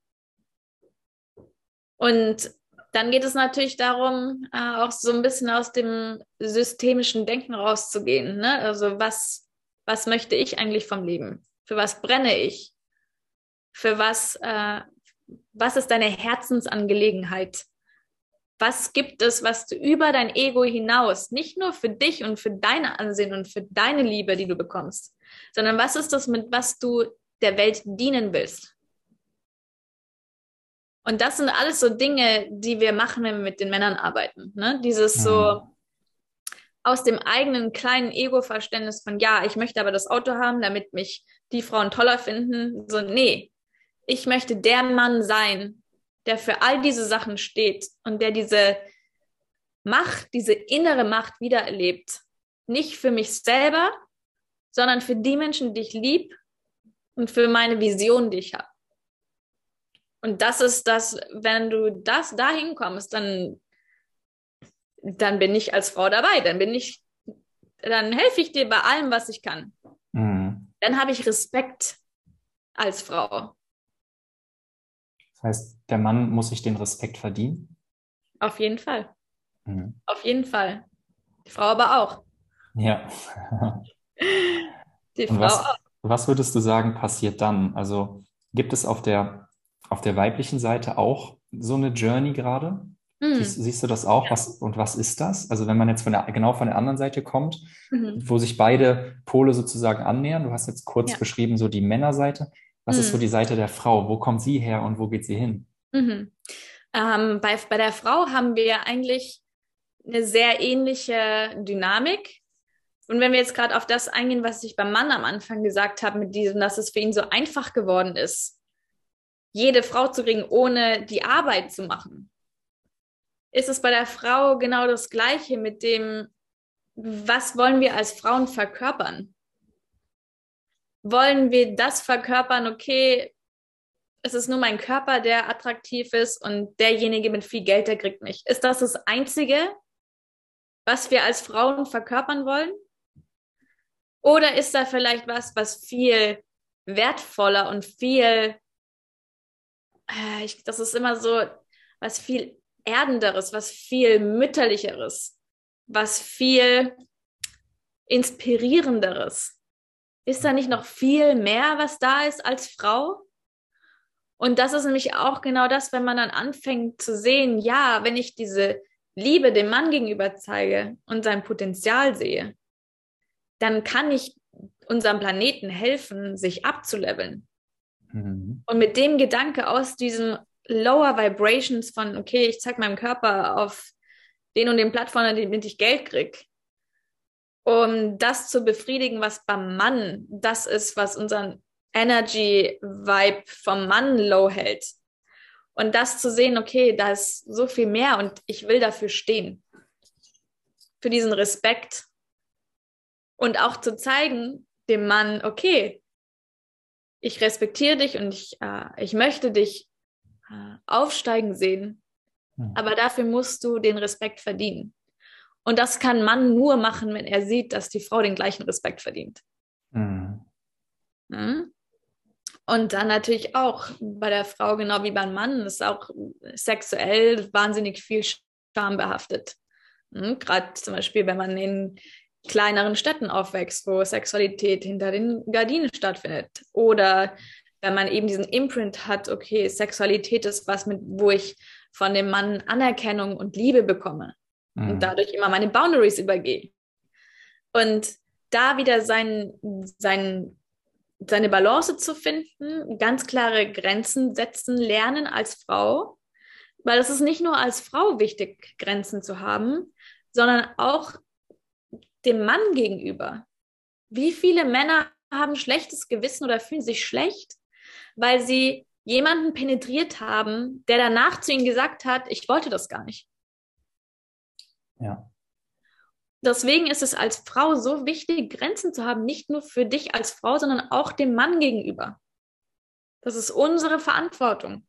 Und dann geht es natürlich darum, äh, auch so ein bisschen aus dem systemischen Denken rauszugehen. Ne? Also was was möchte ich eigentlich vom Leben? Für was brenne ich? Für was, äh, was ist deine Herzensangelegenheit? Was gibt es, was du über dein Ego hinaus, nicht nur für dich und für deine Ansehen und für deine Liebe, die du bekommst, sondern was ist das, mit was du der Welt dienen willst? Und das sind alles so Dinge, die wir machen, wenn wir mit den Männern arbeiten. Ne? Dieses so, mhm aus dem eigenen kleinen Ego-Verständnis von, ja, ich möchte aber das Auto haben, damit mich die Frauen toller finden. So, nee, ich möchte der Mann sein, der für all diese Sachen steht und der diese Macht, diese innere Macht wiedererlebt. Nicht für mich selber, sondern für die Menschen, die ich lieb und für meine Vision, die ich habe. Und das ist das, wenn du das dahin kommst, dann dann bin ich als Frau dabei. Dann bin ich, dann helfe ich dir bei allem, was ich kann. Mhm. Dann habe ich Respekt als Frau. Das heißt, der Mann muss sich den Respekt verdienen? Auf jeden Fall. Mhm. Auf jeden Fall. Die Frau aber auch. Ja. Die Frau was, auch. Was würdest du sagen, passiert dann? Also gibt es auf der, auf der weiblichen Seite auch so eine Journey gerade? Mhm. Siehst, siehst, du das auch? Ja. Was, und was ist das? Also wenn man jetzt von der, genau von der anderen Seite kommt, mhm. wo sich beide Pole sozusagen annähern, du hast jetzt kurz ja. beschrieben, so die Männerseite. Was mhm. ist so mhm. die Seite der Frau? Wo kommt sie her und wo geht sie hin? Mhm. Ähm, bei, bei der Frau haben wir eigentlich eine sehr ähnliche Dynamik. Und wenn wir jetzt gerade auf das eingehen, was ich beim Mann am Anfang gesagt habe, mit diesem, dass es für ihn so einfach geworden ist, jede Frau zu kriegen, ohne die Arbeit zu machen ist es bei der Frau genau das Gleiche mit dem, was wollen wir als Frauen verkörpern? Wollen wir das verkörpern, okay, es ist nur mein Körper, der attraktiv ist und derjenige mit viel Geld, der kriegt mich. Ist das das Einzige, was wir als Frauen verkörpern wollen? Oder ist da vielleicht was, was viel wertvoller und viel, äh, ich, das ist immer so, was viel Erdenderes, was viel Mütterlicheres, was viel Inspirierenderes. Ist da nicht noch viel mehr, was da ist als Frau? Und das ist nämlich auch genau das, wenn man dann anfängt zu sehen, ja, wenn ich diese Liebe dem Mann gegenüber zeige und sein Potenzial sehe, dann kann ich unserem Planeten helfen, sich abzuleveln. Mhm. Und mit dem Gedanke aus diesem Lower Vibrations von, okay, ich zeige meinem Körper auf den und den Plattformen, damit ich Geld kriege, um das zu befriedigen, was beim Mann das ist, was unseren Energy-Vibe vom Mann low hält. Und das zu sehen, okay, da ist so viel mehr und ich will dafür stehen. Für diesen Respekt. Und auch zu zeigen dem Mann, okay, ich respektiere dich und ich, äh, ich möchte dich äh, aufsteigen sehen. Hm. Aber dafür musst du den Respekt verdienen. Und das kann Mann nur machen, wenn er sieht, dass die Frau den gleichen Respekt verdient. Mhm. Und dann natürlich auch bei der Frau, genau wie beim Mann, ist auch sexuell wahnsinnig viel Scham behaftet. Mhm. Gerade zum Beispiel, wenn man in kleineren Städten aufwächst, wo Sexualität hinter den Gardinen stattfindet. Oder wenn man eben diesen Imprint hat, okay, Sexualität ist was, mit, wo ich von dem Mann Anerkennung und Liebe bekomme mhm. und dadurch immer meine Boundaries übergehe. Und da wieder sein, sein, seine Balance zu finden, ganz klare Grenzen setzen, lernen als Frau, weil es ist nicht nur als Frau wichtig, Grenzen zu haben, sondern auch dem Mann gegenüber. Wie viele Männer haben schlechtes Gewissen oder fühlen sich schlecht, weil sie jemanden penetriert haben, der danach zu ihnen gesagt hat, ich wollte das gar nicht. Ja. Deswegen ist es als Frau so wichtig, Grenzen zu haben, nicht nur für dich als Frau, sondern auch dem Mann gegenüber. Das ist unsere Verantwortung.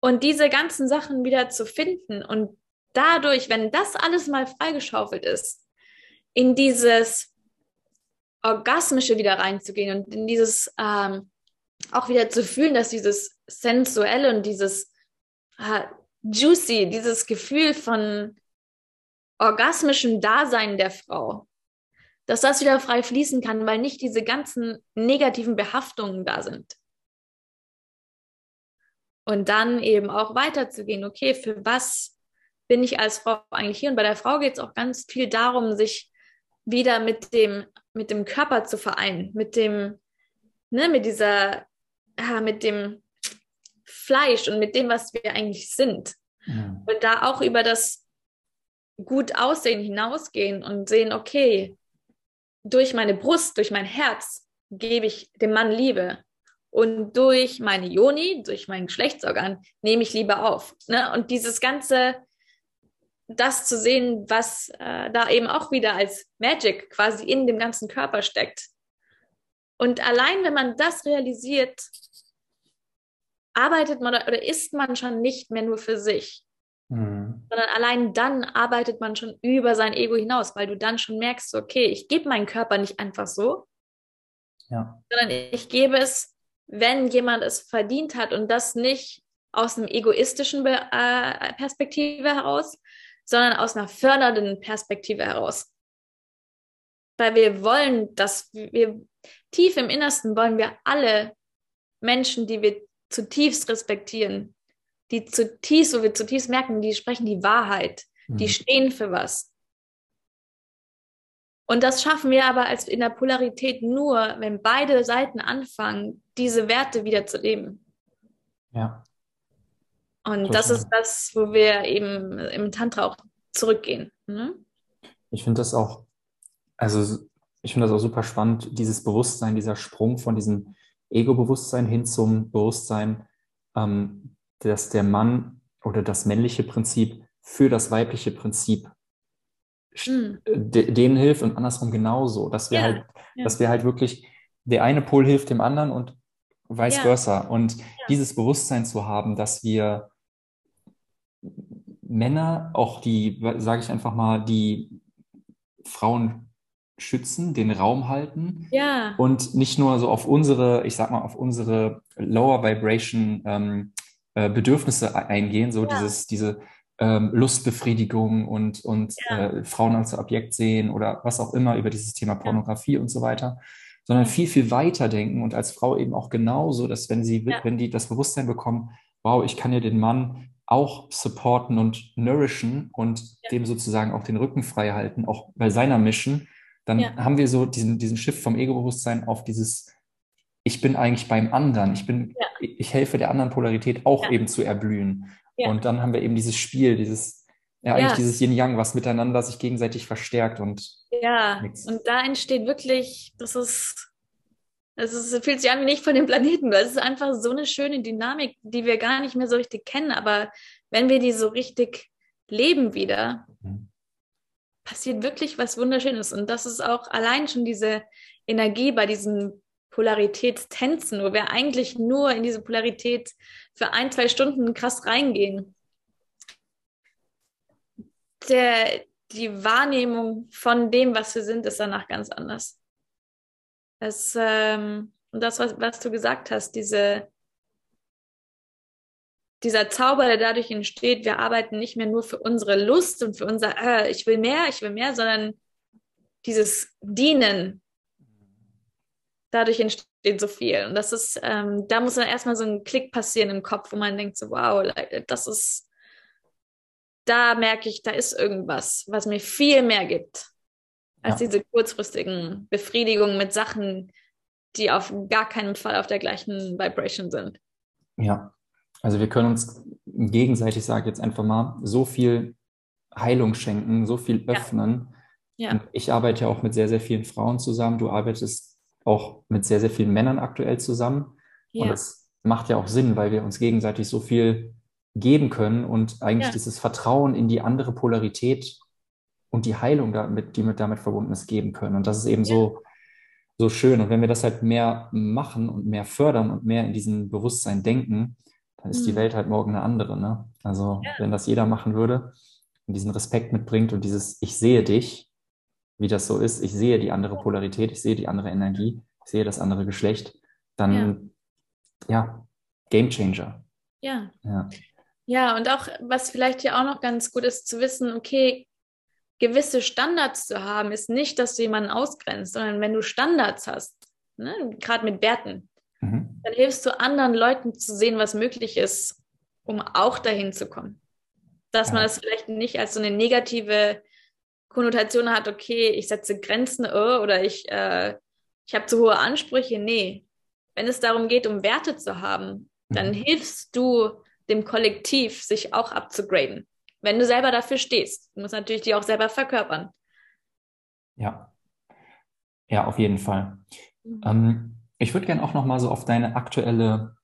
Und diese ganzen Sachen wieder zu finden und dadurch, wenn das alles mal freigeschaufelt ist, in dieses Orgasmische wieder reinzugehen und in dieses ähm, auch wieder zu fühlen, dass dieses Sensuelle und dieses äh, Juicy, dieses Gefühl von orgasmischem Dasein der Frau, dass das wieder frei fließen kann, weil nicht diese ganzen negativen Behaftungen da sind. Und dann eben auch weiterzugehen, okay, für was bin ich als Frau eigentlich hier? Und bei der Frau geht es auch ganz viel darum, sich wieder mit dem, mit dem Körper zu vereinen, mit dem, ne, mit dieser, ja, mit dem Fleisch und mit dem, was wir eigentlich sind. Mhm. Und da auch über das gut aussehen hinausgehen und sehen, okay, durch meine Brust, durch mein Herz gebe ich dem Mann Liebe. Und durch meine Joni, durch mein Geschlechtsorgan, nehme ich Liebe auf. Ne? Und dieses ganze, das zu sehen, was äh, da eben auch wieder als Magic quasi in dem ganzen Körper steckt. Und allein, wenn man das realisiert, arbeitet man oder ist man schon nicht mehr nur für sich, Mhm. Sondern allein dann arbeitet man schon über sein Ego hinaus, weil du dann schon merkst, okay, ich gebe meinen Körper nicht einfach so, ja. sondern ich gebe es, wenn jemand es verdient hat und das nicht aus einem egoistischen Be äh, Perspektive heraus, sondern aus einer fördernden Perspektive heraus. Weil wir wollen, dass wir tief im Innersten wollen wir alle Menschen, die wir zutiefst respektieren, die zutiefst, wo wir zutiefst merken, die sprechen die Wahrheit, mhm. die stehen für was. Und das schaffen wir aber als in der Polarität nur, wenn beide Seiten anfangen, diese Werte wieder zu leben. Ja. Und Total. das ist das, wo wir eben im Tantra auch zurückgehen. Ne? Ich finde das auch, also ich finde das auch super spannend, dieses Bewusstsein, dieser Sprung von diesem Ego-Bewusstsein hin zum Bewusstsein, ähm, dass der Mann oder das männliche Prinzip für das weibliche Prinzip mhm. denen hilft und andersrum genauso, dass wir ja, halt, ja. dass wir halt wirklich, der eine Pol hilft dem anderen und vice ja. versa. Und dieses Bewusstsein zu haben, dass wir Männer, auch die, sage ich einfach mal, die Frauen schützen, den Raum halten ja. und nicht nur so auf unsere, ich sag mal, auf unsere Lower Vibration ähm, äh, Bedürfnisse eingehen, so ja. dieses, diese ähm, Lustbefriedigung und, und ja. äh, Frauen als Objekt sehen oder was auch immer über dieses Thema Pornografie ja. und so weiter, sondern viel, viel weiter denken und als Frau eben auch genauso, dass wenn sie, wenn die das Bewusstsein bekommen, wow, ich kann ja den Mann auch supporten und nourishen und dem sozusagen auch den Rücken frei halten, auch bei seiner Mission, dann haben wir so diesen, diesen Shift vom Ego-Bewusstsein auf dieses ich bin eigentlich beim anderen. Ich bin, ja. ich helfe der anderen Polarität auch ja. eben zu erblühen. Ja. Und dann haben wir eben dieses Spiel, dieses, ja, eigentlich dieses Yin-Yang, was miteinander sich gegenseitig verstärkt und. Ja, nix. und da entsteht wirklich, das ist, es ist, fühlt sich an wie nicht von dem Planeten. Das ist einfach so eine schöne Dynamik, die wir gar nicht mehr so richtig kennen. Aber wenn wir die so richtig leben wieder, mhm. passiert wirklich was Wunderschönes. Und das ist auch allein schon diese Energie bei diesen Polaritätstänzen, wo wir eigentlich nur in diese Polarität für ein, zwei Stunden krass reingehen. Der, die Wahrnehmung von dem, was wir sind, ist danach ganz anders. Es, ähm, und das, was, was du gesagt hast, diese, dieser Zauber, der dadurch entsteht, wir arbeiten nicht mehr nur für unsere Lust und für unser, äh, ich will mehr, ich will mehr, sondern dieses Dienen, dadurch entsteht so viel. Und das ist, ähm, da muss dann erstmal so ein Klick passieren im Kopf, wo man denkt so, wow, das ist, da merke ich, da ist irgendwas, was mir viel mehr gibt, als ja. diese kurzfristigen Befriedigungen mit Sachen, die auf gar keinen Fall auf der gleichen Vibration sind. Ja, also wir können uns gegenseitig, sage ich jetzt einfach mal, so viel Heilung schenken, so viel öffnen. Ja. ja. Ich arbeite ja auch mit sehr, sehr vielen Frauen zusammen. Du arbeitest auch mit sehr, sehr vielen Männern aktuell zusammen. Ja. Und das macht ja auch Sinn, weil wir uns gegenseitig so viel geben können und eigentlich ja. dieses Vertrauen in die andere Polarität und die Heilung damit, die mit damit verbunden ist, geben können. Und das ist eben ja. so, so schön. Und wenn wir das halt mehr machen und mehr fördern und mehr in diesem Bewusstsein denken, dann ist mhm. die Welt halt morgen eine andere. Ne? Also wenn das jeder machen würde und diesen Respekt mitbringt und dieses Ich sehe dich, wie das so ist, ich sehe die andere Polarität, ich sehe die andere Energie, ich sehe das andere Geschlecht, dann ja, ja Game Changer. Ja. ja. Ja, und auch, was vielleicht hier auch noch ganz gut ist, zu wissen, okay, gewisse Standards zu haben, ist nicht, dass du jemanden ausgrenzt, sondern wenn du Standards hast, ne, gerade mit Werten, mhm. dann hilfst du anderen Leuten zu sehen, was möglich ist, um auch dahin zu kommen. Dass ja. man das vielleicht nicht als so eine negative Konnotation hat, okay, ich setze Grenzen oh, oder ich, äh, ich habe zu hohe Ansprüche. Nee, wenn es darum geht, um Werte zu haben, dann mhm. hilfst du dem Kollektiv, sich auch abzugraden. Wenn du selber dafür stehst. Du musst natürlich die auch selber verkörpern. Ja. Ja, auf jeden Fall. Mhm. Ähm, ich würde gerne auch noch mal so auf deine aktuelle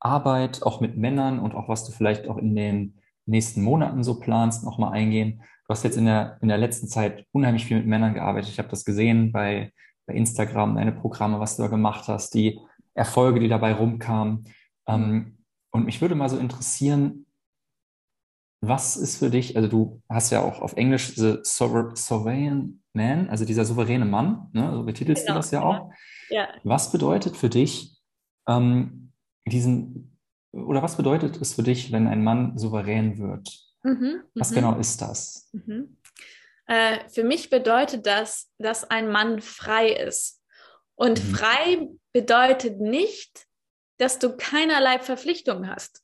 Arbeit, auch mit Männern und auch was du vielleicht auch in den nächsten Monaten so planst, noch mal eingehen. Du hast jetzt in der, in der letzten Zeit unheimlich viel mit Männern gearbeitet. Ich habe das gesehen bei, bei Instagram, deine Programme, was du da gemacht hast, die Erfolge, die dabei rumkamen. Ähm, und mich würde mal so interessieren, was ist für dich, also du hast ja auch auf Englisch The Sovereign Man, also dieser souveräne Mann, ne? so betitelst genau, du das ja auch. Ja. Was bedeutet für dich ähm, diesen, oder was bedeutet es für dich, wenn ein Mann souverän wird? Mhm, Was mhm. genau ist das? Mhm. Äh, für mich bedeutet das, dass ein Mann frei ist. Und mhm. frei bedeutet nicht, dass du keinerlei Verpflichtung hast.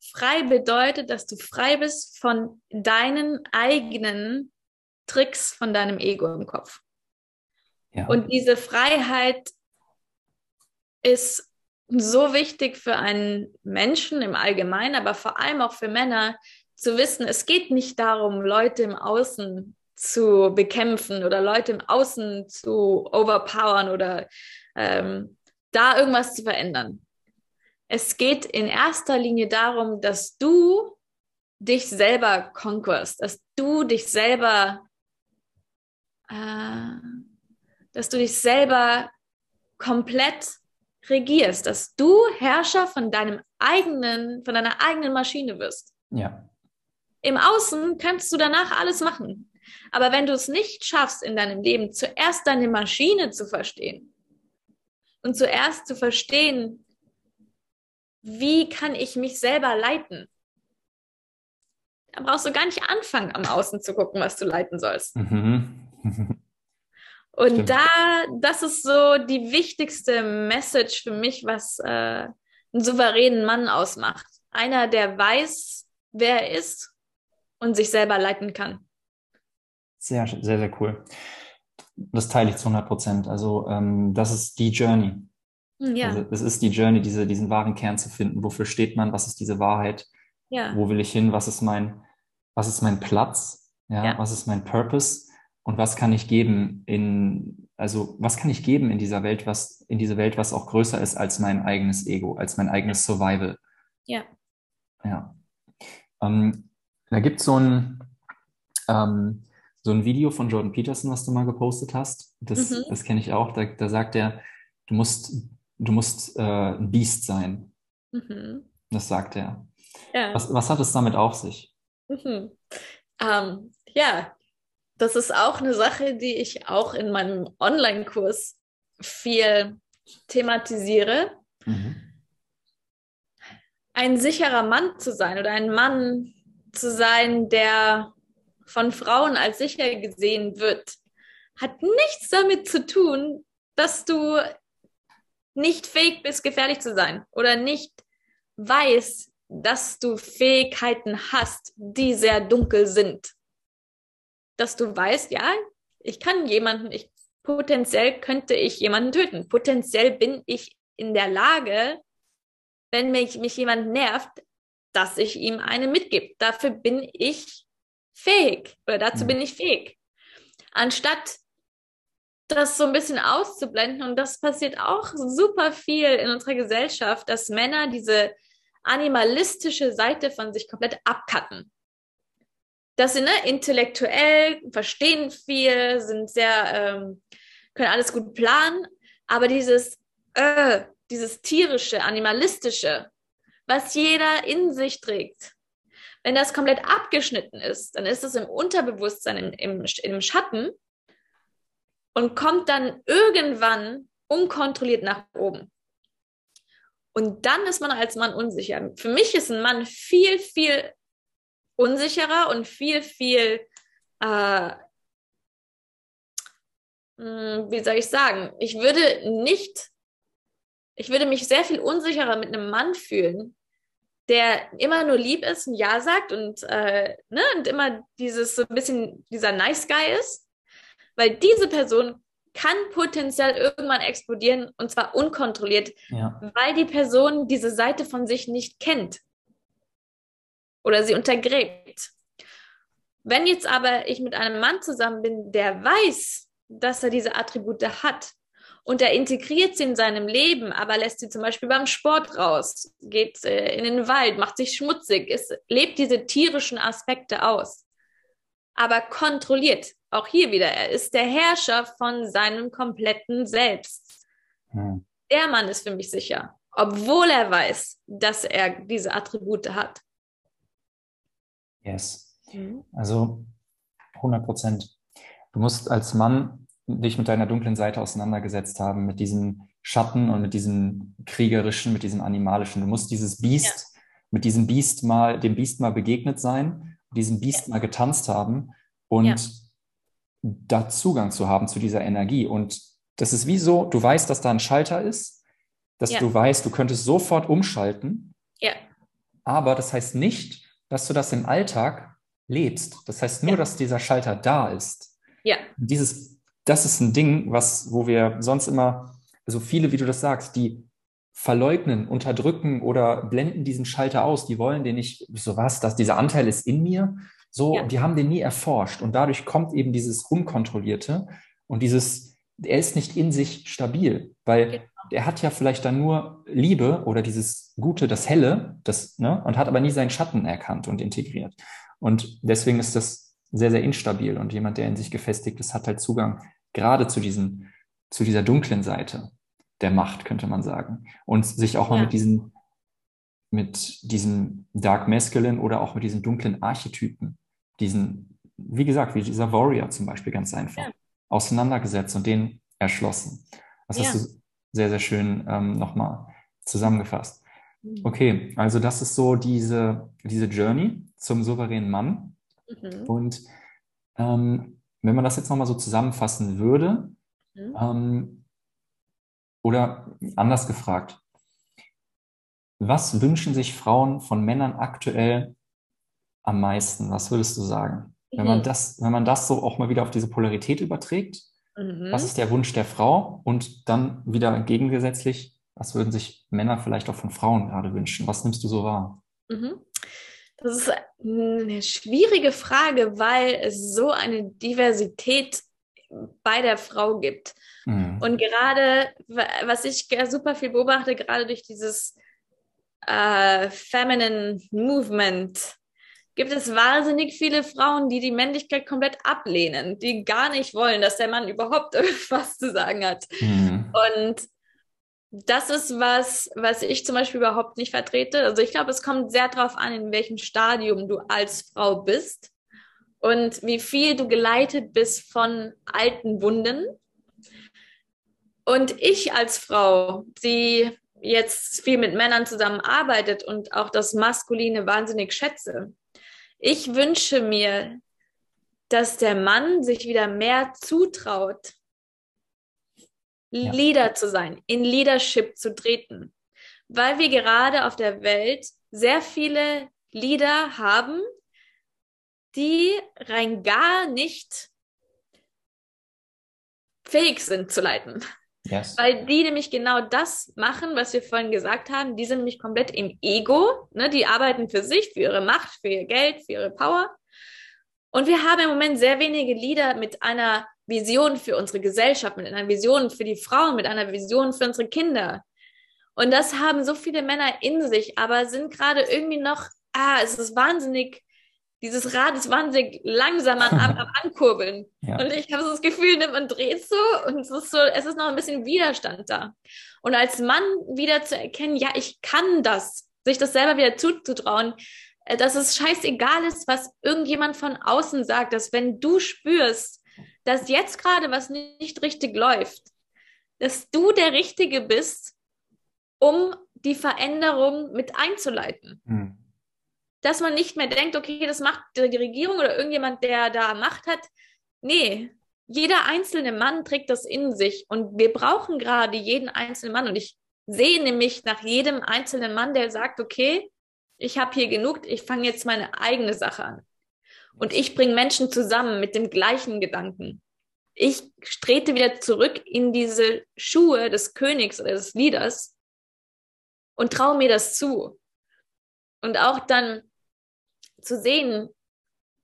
Frei bedeutet, dass du frei bist von deinen eigenen Tricks von deinem Ego im Kopf. Ja. Und diese Freiheit ist so wichtig für einen Menschen im Allgemeinen, aber vor allem auch für Männer, zu wissen, es geht nicht darum, Leute im Außen zu bekämpfen oder Leute im Außen zu overpowern oder ähm, da irgendwas zu verändern. Es geht in erster Linie darum, dass du dich selber conquerst, dass du dich selber, äh, dass du dich selber komplett regierst, dass du Herrscher von deinem eigenen, von deiner eigenen Maschine wirst. Ja. Im Außen kannst du danach alles machen. Aber wenn du es nicht schaffst in deinem Leben, zuerst deine Maschine zu verstehen und zuerst zu verstehen, wie kann ich mich selber leiten, dann brauchst du gar nicht anfangen, am Außen zu gucken, was du leiten sollst. Mhm. und Stimmt. da, das ist so die wichtigste Message für mich, was äh, einen souveränen Mann ausmacht. Einer, der weiß, wer er ist und sich selber leiten kann. Sehr, sehr, sehr cool. Das teile ich zu 100 Prozent. Also ähm, das ist die Journey. Hm, ja. Also es ist die Journey, diese, diesen wahren Kern zu finden. Wofür steht man? Was ist diese Wahrheit? Ja. Wo will ich hin? Was ist mein, was ist mein Platz? Ja, Ja. was ist mein Purpose? Und was kann ich geben in, also was kann ich geben in dieser Welt, was, in diese Welt, was auch größer ist als mein eigenes Ego, als mein eigenes Survival? Ja. Ja. Ähm, da gibt es so ein, ähm, so ein Video von Jordan Peterson, was du mal gepostet hast. Das, Mhm. das kenne ich auch. Da, da sagt er, du musst, du musst äh, ein Biest sein. Mhm. Das sagt er. Ja. Was, was hat es damit auf sich? Mhm. Ähm, ja, das ist auch eine Sache, die ich auch in meinem Online-Kurs viel thematisiere. Mhm. Ein sicherer Mann zu sein oder ein Mann zu sein, der von Frauen als sicher gesehen wird, hat nichts damit zu tun, dass du nicht fähig bist, gefährlich zu sein oder nicht weißt, dass du Fähigkeiten hast, die sehr dunkel sind. Dass du weißt, ja, ich kann jemanden, ich potenziell könnte ich jemanden töten. Potenziell bin ich in der Lage, wenn mich, mich jemand nervt, dass ich ihm eine mitgebe. Dafür bin ich fähig oder dazu Mhm. bin ich fähig. Anstatt das so ein bisschen auszublenden, und das passiert auch super viel in unserer Gesellschaft, dass Männer diese animalistische Seite von sich komplett abcutten. Dass sie ne, intellektuell verstehen viel, sind sehr, ähm, können alles gut planen, aber dieses, äh, dieses tierische, animalistische, was jeder in sich trägt, wenn das komplett abgeschnitten ist, dann ist es im Unterbewusstsein, im, im, im Schatten und kommt dann irgendwann unkontrolliert nach oben. Und dann ist man als Mann unsicher. Für mich ist ein Mann viel, viel unsicherer und viel, viel, äh, mh, wie soll ich sagen, ich würde nicht, ich würde mich sehr viel unsicherer mit einem Mann fühlen, der immer nur lieb ist und Ja sagt und, äh, ne, und immer dieses so ein bisschen dieser Nice Guy ist, weil diese Person kann potenziell irgendwann explodieren und zwar unkontrolliert, Ja. weil die Person diese Seite von sich nicht kennt oder sie untergräbt. Wenn jetzt aber ich mit einem Mann zusammen bin, der weiß, dass er diese Attribute hat und er integriert sie in seinem Leben, aber lässt sie zum Beispiel beim Sport raus, geht äh, in den Wald, macht sich schmutzig, ist, lebt diese tierischen Aspekte aus, aber kontrolliert. Auch hier wieder, er ist der Herrscher von seinem kompletten Selbst. Hm. Der Mann ist für mich sicher, obwohl er weiß, dass er diese Attribute hat. Yes. Also 100 Prozent. Du musst als Mann dich mit deiner dunklen Seite auseinandergesetzt haben, mit diesem Schatten und mit diesem kriegerischen, mit diesem animalischen. Du musst dieses Biest, mit diesem Biest mal, dem Biest mal begegnet sein, diesem Biest mal getanzt haben und Ja. da Zugang zu haben zu dieser Energie. Und das ist wie so, du weißt, dass da ein Schalter ist, dass Ja. du weißt, du könntest sofort umschalten, Ja, aber das heißt nicht, dass du das im Alltag lebst. Das heißt nur, Ja. dass dieser Schalter da ist. ja, Dieses, das ist ein Ding, was, wo wir sonst immer, so viele, wie du das sagst, die verleugnen, unterdrücken oder blenden diesen Schalter aus. Die wollen den nicht, so was, dass dieser Anteil ist in mir. So, Ja. die haben den nie erforscht. Und dadurch kommt eben dieses Unkontrollierte und dieses, er ist nicht in sich stabil, weil Genau. er hat ja vielleicht dann nur Liebe oder dieses Gute, das Helle, das, ne, und hat aber nie seinen Schatten erkannt und integriert. Und deswegen ist das sehr, sehr instabil. Und jemand, der in sich gefestigt ist, hat halt Zugang gerade zu diesen, zu dieser dunklen Seite der Macht, könnte man sagen. Und sich auch mal Ja. mit diesen, mit diesem Dark Masculine oder auch mit diesen dunklen Archetypen, diesen, wie gesagt, wie dieser Warrior zum Beispiel ganz einfach, Ja. auseinandergesetzt und den erschlossen. Das Ja. hast du sehr, sehr schön ähm, nochmal zusammengefasst. Mhm. Okay, also das ist so diese, diese Journey zum souveränen Mann. Mhm. Und ähm, wenn man das jetzt nochmal so zusammenfassen würde, Mhm. ähm, oder anders gefragt, was wünschen sich Frauen von Männern aktuell am meisten? Was würdest du sagen? Wenn man Mhm. das, wenn man das so auch mal wieder auf diese Polarität überträgt, Mhm. was ist der Wunsch der Frau? Und dann wieder gegengesetzlich, Was würden sich Männer vielleicht auch von Frauen gerade wünschen? Was nimmst du so wahr? Das ist eine schwierige Frage, weil es so eine Diversität bei der Frau gibt. Mhm. Und gerade, was ich super viel beobachte, gerade durch dieses äh, Feminine Movement, gibt es wahnsinnig viele Frauen, die die Männlichkeit komplett ablehnen, die gar nicht wollen, dass der Mann überhaupt irgendwas zu sagen hat. Mhm. Und das ist was, was ich zum Beispiel überhaupt nicht vertrete. Also ich glaube, es kommt sehr darauf an, in welchem Stadium du als Frau bist und wie viel du geleitet bist von alten Wunden. Und ich als Frau, die jetzt viel mit Männern zusammenarbeitet und auch das Maskuline wahnsinnig schätze, ich wünsche mir, dass der Mann sich wieder mehr zutraut, ja. Leader zu sein, in Leadership zu treten, weil wir gerade auf der Welt sehr viele Leader haben, die rein gar nicht fähig sind zu leiten. Yes. Weil die nämlich genau das machen, was wir vorhin gesagt haben. Die sind nämlich komplett im Ego. Ne? Die arbeiten für sich, für ihre Macht, für ihr Geld, für ihre Power. Und wir haben im Moment sehr wenige Leader mit einer Vision für unsere Gesellschaft, mit einer Vision für die Frauen, mit einer Vision für unsere Kinder. Und das haben so viele Männer in sich, aber sind gerade irgendwie noch, ah, es ist wahnsinnig, dieses Rad ist wahnsinnig langsam am, am Ankurbeln. Ja. Und ich habe so das Gefühl, man dreht so und es ist so, es ist noch ein bisschen Widerstand da. Und als Mann wieder zu erkennen, ja, ich kann das, sich das selber wieder zuzutrauen, äh, dass es scheißegal ist, was irgendjemand von außen sagt, dass wenn du spürst, dass jetzt gerade was nicht richtig läuft, dass du der Richtige bist, um die Veränderung mit einzuleiten. Mhm. Dass man nicht mehr denkt, okay, das macht die Regierung oder irgendjemand, der da Macht hat. Nee, jeder einzelne Mann trägt das in sich und wir brauchen gerade jeden einzelnen Mann. Und ich sehe nämlich nach jedem einzelnen Mann, der sagt, okay, ich habe hier genug, ich fange jetzt meine eigene Sache an. Und ich bringe Menschen zusammen mit dem gleichen Gedanken. Ich trete wieder zurück in diese Schuhe des Königs oder des Leaders und traue mir das zu. Und auch dann zu sehen,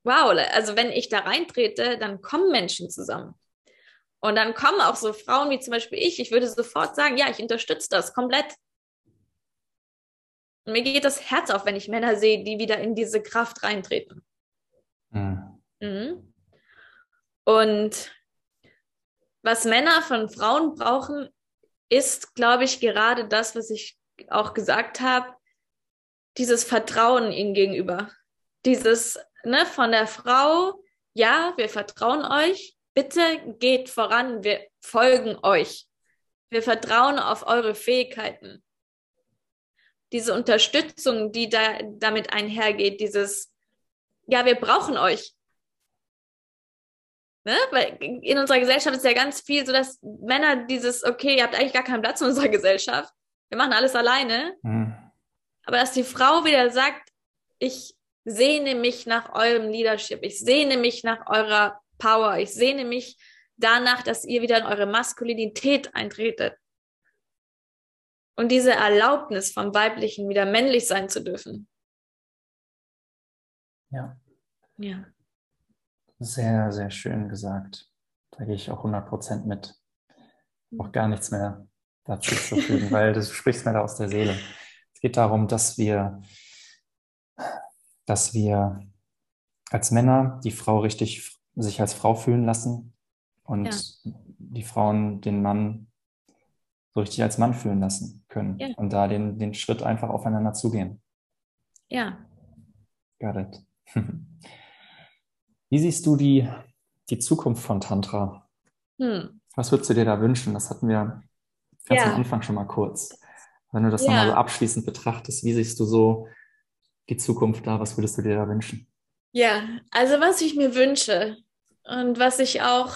wow, also wenn ich da reintrete, dann kommen Menschen zusammen. Und dann kommen auch so Frauen wie zum Beispiel ich. Ich würde sofort sagen, ja, ich unterstütze das komplett. Und mir geht das Herz auf, wenn ich Männer sehe, die wieder in diese Kraft reintreten. Mhm. Mhm. Und was Männer von Frauen brauchen, ist, glaube ich, gerade das, was ich auch gesagt habe, dieses Vertrauen ihnen gegenüber. Dieses ne, von der Frau, ja, wir vertrauen euch, bitte geht voran, wir folgen euch. Wir vertrauen auf eure Fähigkeiten. Diese Unterstützung, die da damit einhergeht, dieses ja, wir brauchen euch. Ne? Weil in unserer Gesellschaft ist ja ganz viel so, dass Männer dieses, okay, ihr habt eigentlich gar keinen Platz in unserer Gesellschaft. Wir machen alles alleine. Mhm. Aber dass die Frau wieder sagt, ich sehne mich nach eurem Leadership, ich sehne mich nach eurer Power, ich sehne mich danach, dass ihr wieder in eure Maskulinität eintretet. Und diese Erlaubnis vom Weiblichen wieder männlich sein zu dürfen. Ja. Ja. Sehr, sehr schön gesagt. Da gehe ich auch 100% mit. Auch gar nichts mehr dazu zu fügen, weil du sprichst mir da aus der Seele. Es geht darum, dass wir, dass wir als Männer die Frau richtig sich als Frau fühlen lassen und ja. die Frauen den Mann so richtig als Mann fühlen lassen können ja. und da den, den Schritt einfach aufeinander zugehen. Ja. Got it. Wie siehst du die, die Zukunft von Tantra? Hm. Was würdest du dir da wünschen? Das hatten wir ganz ja. am Anfang schon mal kurz. Wenn du das ja. nochmal so abschließend betrachtest, wie siehst du so die Zukunft da? Was würdest du dir da wünschen? Ja, also was ich mir wünsche und was ich auch,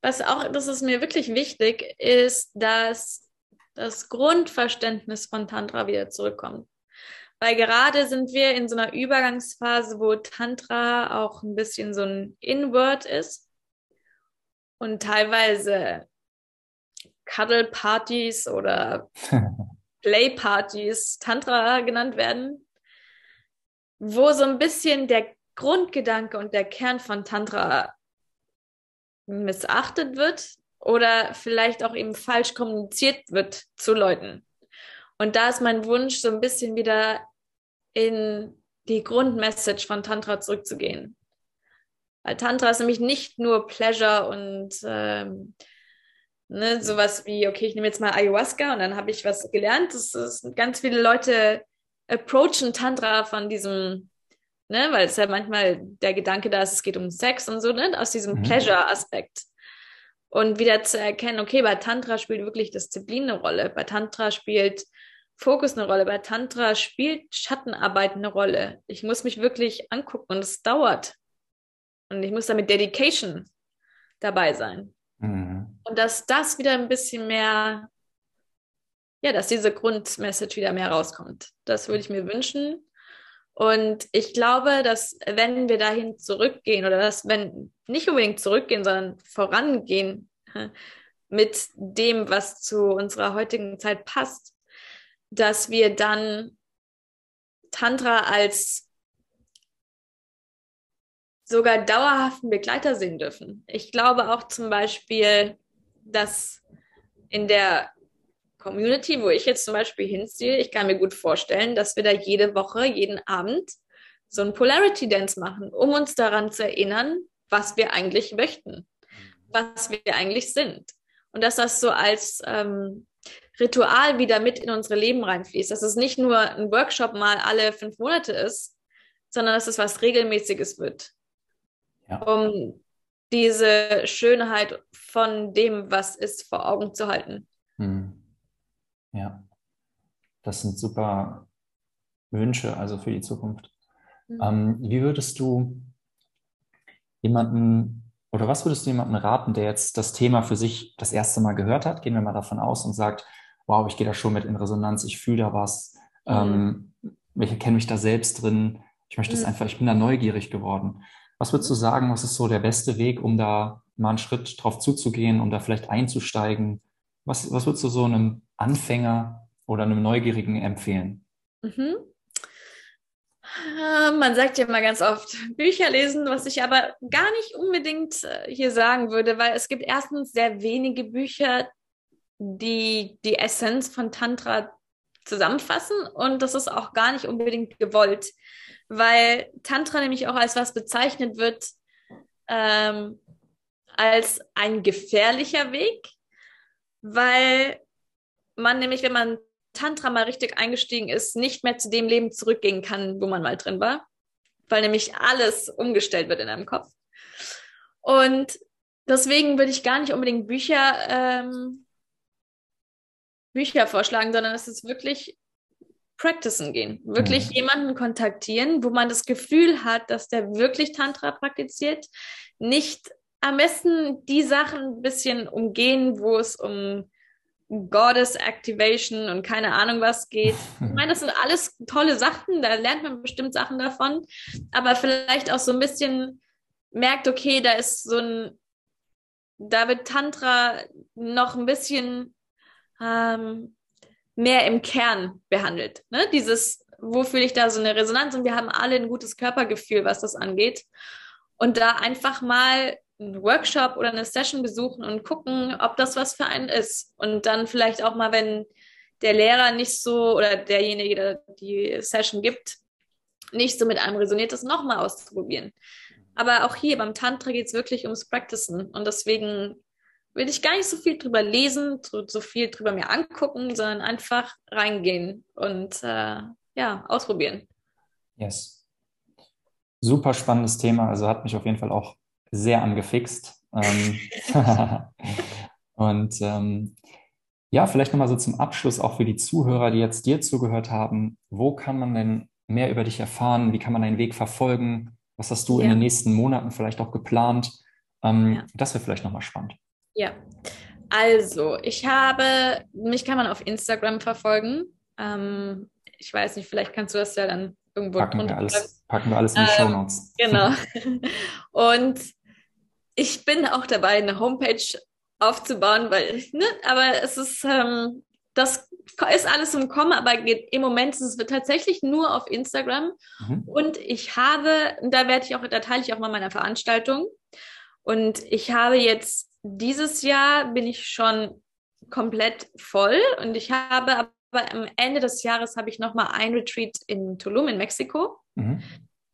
was auch, das ist mir wirklich wichtig, ist, dass das Grundverständnis von Tantra wieder zurückkommt. Weil gerade sind wir in so einer Übergangsphase, wo Tantra auch ein bisschen so ein Inward ist und teilweise Cuddle-Partys oder Playpartys Tantra genannt werden, wo so ein bisschen der Grundgedanke und der Kern von Tantra missachtet wird oder vielleicht auch eben falsch kommuniziert wird zu Leuten. Und da ist mein Wunsch, so ein bisschen wieder in die Grundmessage von Tantra zurückzugehen. Weil Tantra ist nämlich nicht nur Pleasure und ähm, ne, sowas wie, okay, ich nehme jetzt mal Ayahuasca und dann habe ich was gelernt. Das ist ganz viele Leute approachen Tantra von diesem, ne, weil es ja manchmal der Gedanke da ist, es geht um Sex und so, ne, aus diesem mhm. Pleasure-Aspekt. Und wieder zu erkennen, okay, bei Tantra spielt wirklich Disziplin eine Rolle. Bei Tantra spielt Fokus eine Rolle. Bei Tantra spielt Schattenarbeit eine Rolle. Ich muss mich wirklich angucken und es dauert. Und ich muss da mit Dedication dabei sein. Mhm. Und dass das wieder ein bisschen mehr, ja, dass diese Grundmessage wieder mehr rauskommt. Das würde ich mir wünschen. Und ich glaube, dass wenn wir dahin zurückgehen oder dass, wenn nicht unbedingt zurückgehen, sondern vorangehen mit dem, was zu unserer heutigen Zeit passt, dass wir dann Tantra als sogar dauerhaften Begleiter sehen dürfen. Ich glaube auch zum Beispiel, dass in der Community, wo ich jetzt zum Beispiel hinziehe, ich kann mir gut vorstellen, dass wir da jede Woche, jeden Abend so ein Polarity Dance machen, um uns daran zu erinnern, was wir eigentlich möchten, was wir eigentlich sind. Und dass das so als ähm, Ritual wieder mit in unsere Leben reinfließt. Dass es nicht nur ein Workshop mal alle fünf Monate ist, sondern dass es was Regelmäßiges wird. Ja. Um diese Schönheit von dem, was ist, vor Augen zu halten. Hm. Ja, das sind super Wünsche, also für die Zukunft. Mhm. Ähm, wie würdest du jemanden oder was würdest du jemandem raten, der jetzt das Thema für sich das erste Mal gehört hat? Gehen wir mal davon aus und sagt, wow, ich gehe da schon mit in Resonanz, ich fühle da was, mhm. ähm, ich erkenne mich da selbst drin, ich möchte es mhm. einfach, ich bin da neugierig geworden. Was würdest du sagen, was ist so der beste Weg, um da mal einen Schritt drauf zuzugehen, um da vielleicht einzusteigen? Was, was würdest du so einem Anfänger oder einem Neugierigen empfehlen? Mhm. Äh, man sagt ja mal ganz oft Bücher lesen, was ich aber gar nicht unbedingt äh, hier sagen würde, weil es gibt erstens sehr wenige Bücher, die die Essenz von Tantra zusammenfassen und das ist auch gar nicht unbedingt gewollt, weil Tantra nämlich auch als was bezeichnet wird, ähm, als ein gefährlicher Weg, weil man nämlich, wenn man Tantra mal richtig eingestiegen ist, nicht mehr zu dem Leben zurückgehen kann, wo man mal drin war, weil nämlich alles umgestellt wird in einem Kopf. Und deswegen würde ich gar nicht unbedingt Bücher ähm, Bücher vorschlagen, sondern es ist wirklich practicen gehen. Wirklich mhm. jemanden kontaktieren, wo man das Gefühl hat, dass der wirklich Tantra praktiziert. Nicht am besten die Sachen ein bisschen umgehen, wo es um Goddess Activation und keine Ahnung was geht. Ich meine, das sind alles tolle Sachen, da lernt man bestimmt Sachen davon, aber vielleicht auch so ein bisschen merkt, okay, da ist so ein, da wird Tantra noch ein bisschen ähm, mehr im Kern behandelt. Ne? Dieses, wo fühle ich da so eine Resonanz? Und wir haben alle ein gutes Körpergefühl, was das angeht. Und da einfach mal einen Workshop oder eine Session besuchen und gucken, ob das was für einen ist. Und dann vielleicht auch mal, wenn der Lehrer nicht so oder derjenige, der die Session gibt, nicht so mit einem resoniert, das nochmal auszuprobieren. Aber auch hier beim Tantra geht es wirklich ums Practicen. Und deswegen will ich gar nicht so viel drüber lesen, so, so viel drüber mir angucken, sondern einfach reingehen und äh, ja, ausprobieren. Yes. Super spannendes Thema. Also hat mich auf jeden Fall auch sehr angefixt. Ähm, und ähm, ja, vielleicht nochmal so zum Abschluss auch für die Zuhörer, die jetzt dir zugehört haben. Wo kann man denn mehr über dich erfahren? Wie kann man deinen Weg verfolgen? Was hast du ja. in den nächsten Monaten vielleicht auch geplant? Ähm, ja. Das wäre vielleicht nochmal spannend. Ja, also ich habe, mich kann man auf Instagram verfolgen. Ähm, ich weiß nicht, vielleicht kannst du das ja dann irgendwo packen drunter. Wir alles, packen wir alles in die ähm, Show Notes. Genau. Und ich bin auch dabei, eine Homepage aufzubauen, weil, ne, aber es ist, ähm, das ist alles im Kommen, aber im Moment ist es tatsächlich nur auf Instagram. Mhm. Und ich habe, da werde ich auch, da teile ich auch mal meine Veranstaltung. Und ich habe jetzt dieses Jahr bin ich schon komplett voll und ich habe aber am Ende des Jahres habe ich noch mal ein Retreat in Tulum in Mexiko. Mhm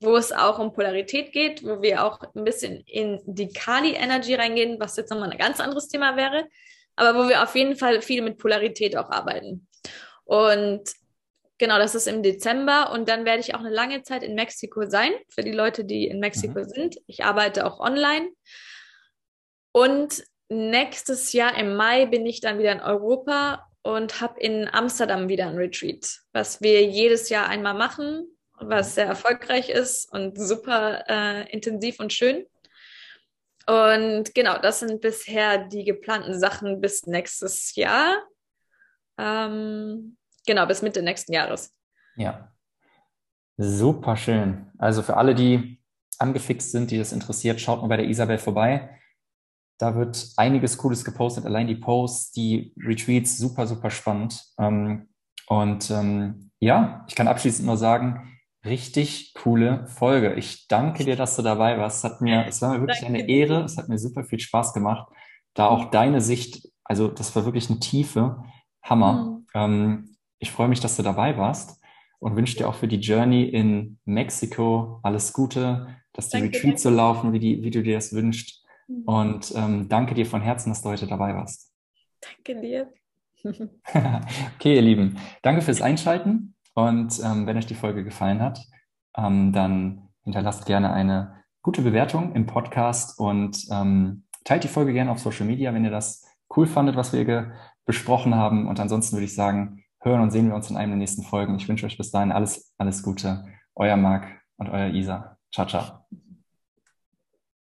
wo es auch um Polarität geht, wo wir auch ein bisschen in die Kali-Energy reingehen, was jetzt nochmal ein ganz anderes Thema wäre, aber wo wir auf jeden Fall viel mit Polarität auch arbeiten. Und genau, das ist im Dezember und dann werde ich auch eine lange Zeit in Mexiko sein, für die Leute, die in Mexiko mhm. sind. Ich arbeite auch online. Und nächstes Jahr im Mai bin ich dann wieder in Europa und habe in Amsterdam wieder ein Retreat, was wir jedes Jahr einmal machen was sehr erfolgreich ist und super äh, intensiv und schön. Und genau, das sind bisher die geplanten Sachen bis nächstes Jahr. Ähm, genau, bis Mitte nächsten Jahres. Ja. Super schön. Also für alle, die angefixt sind, die das interessiert, schaut mal bei der Isabel vorbei. Da wird einiges Cooles gepostet. Allein die Posts, die Retreats, super, super spannend. Ähm, und ähm, ja, ich kann abschließend nur sagen, richtig coole Folge. Ich danke dir, dass du dabei warst. Es hat mir, es war mir wirklich danke eine Ehre. Es hat mir super viel Spaß gemacht, da auch deine Sicht, also das war wirklich eine Tiefe. Hammer. Mhm. Ähm, ich freue mich, dass du dabei warst und wünsche dir auch für die Journey in Mexiko alles Gute, dass die danke, Retreats danke. so laufen, wie, die, wie du dir das wünschst. Und ähm, danke dir von Herzen, dass du heute dabei warst. Danke dir. okay, ihr Lieben, danke fürs Einschalten. Und ähm, wenn euch die Folge gefallen hat, ähm, dann hinterlasst gerne eine gute Bewertung im Podcast und ähm, teilt die Folge gerne auf Social Media, wenn ihr das cool fandet, was wir besprochen haben. Und ansonsten würde ich sagen, hören und sehen wir uns in einer der nächsten Folgen. Ich wünsche euch bis dahin alles, alles Gute. Euer Marc und euer Isa. Ciao, ciao.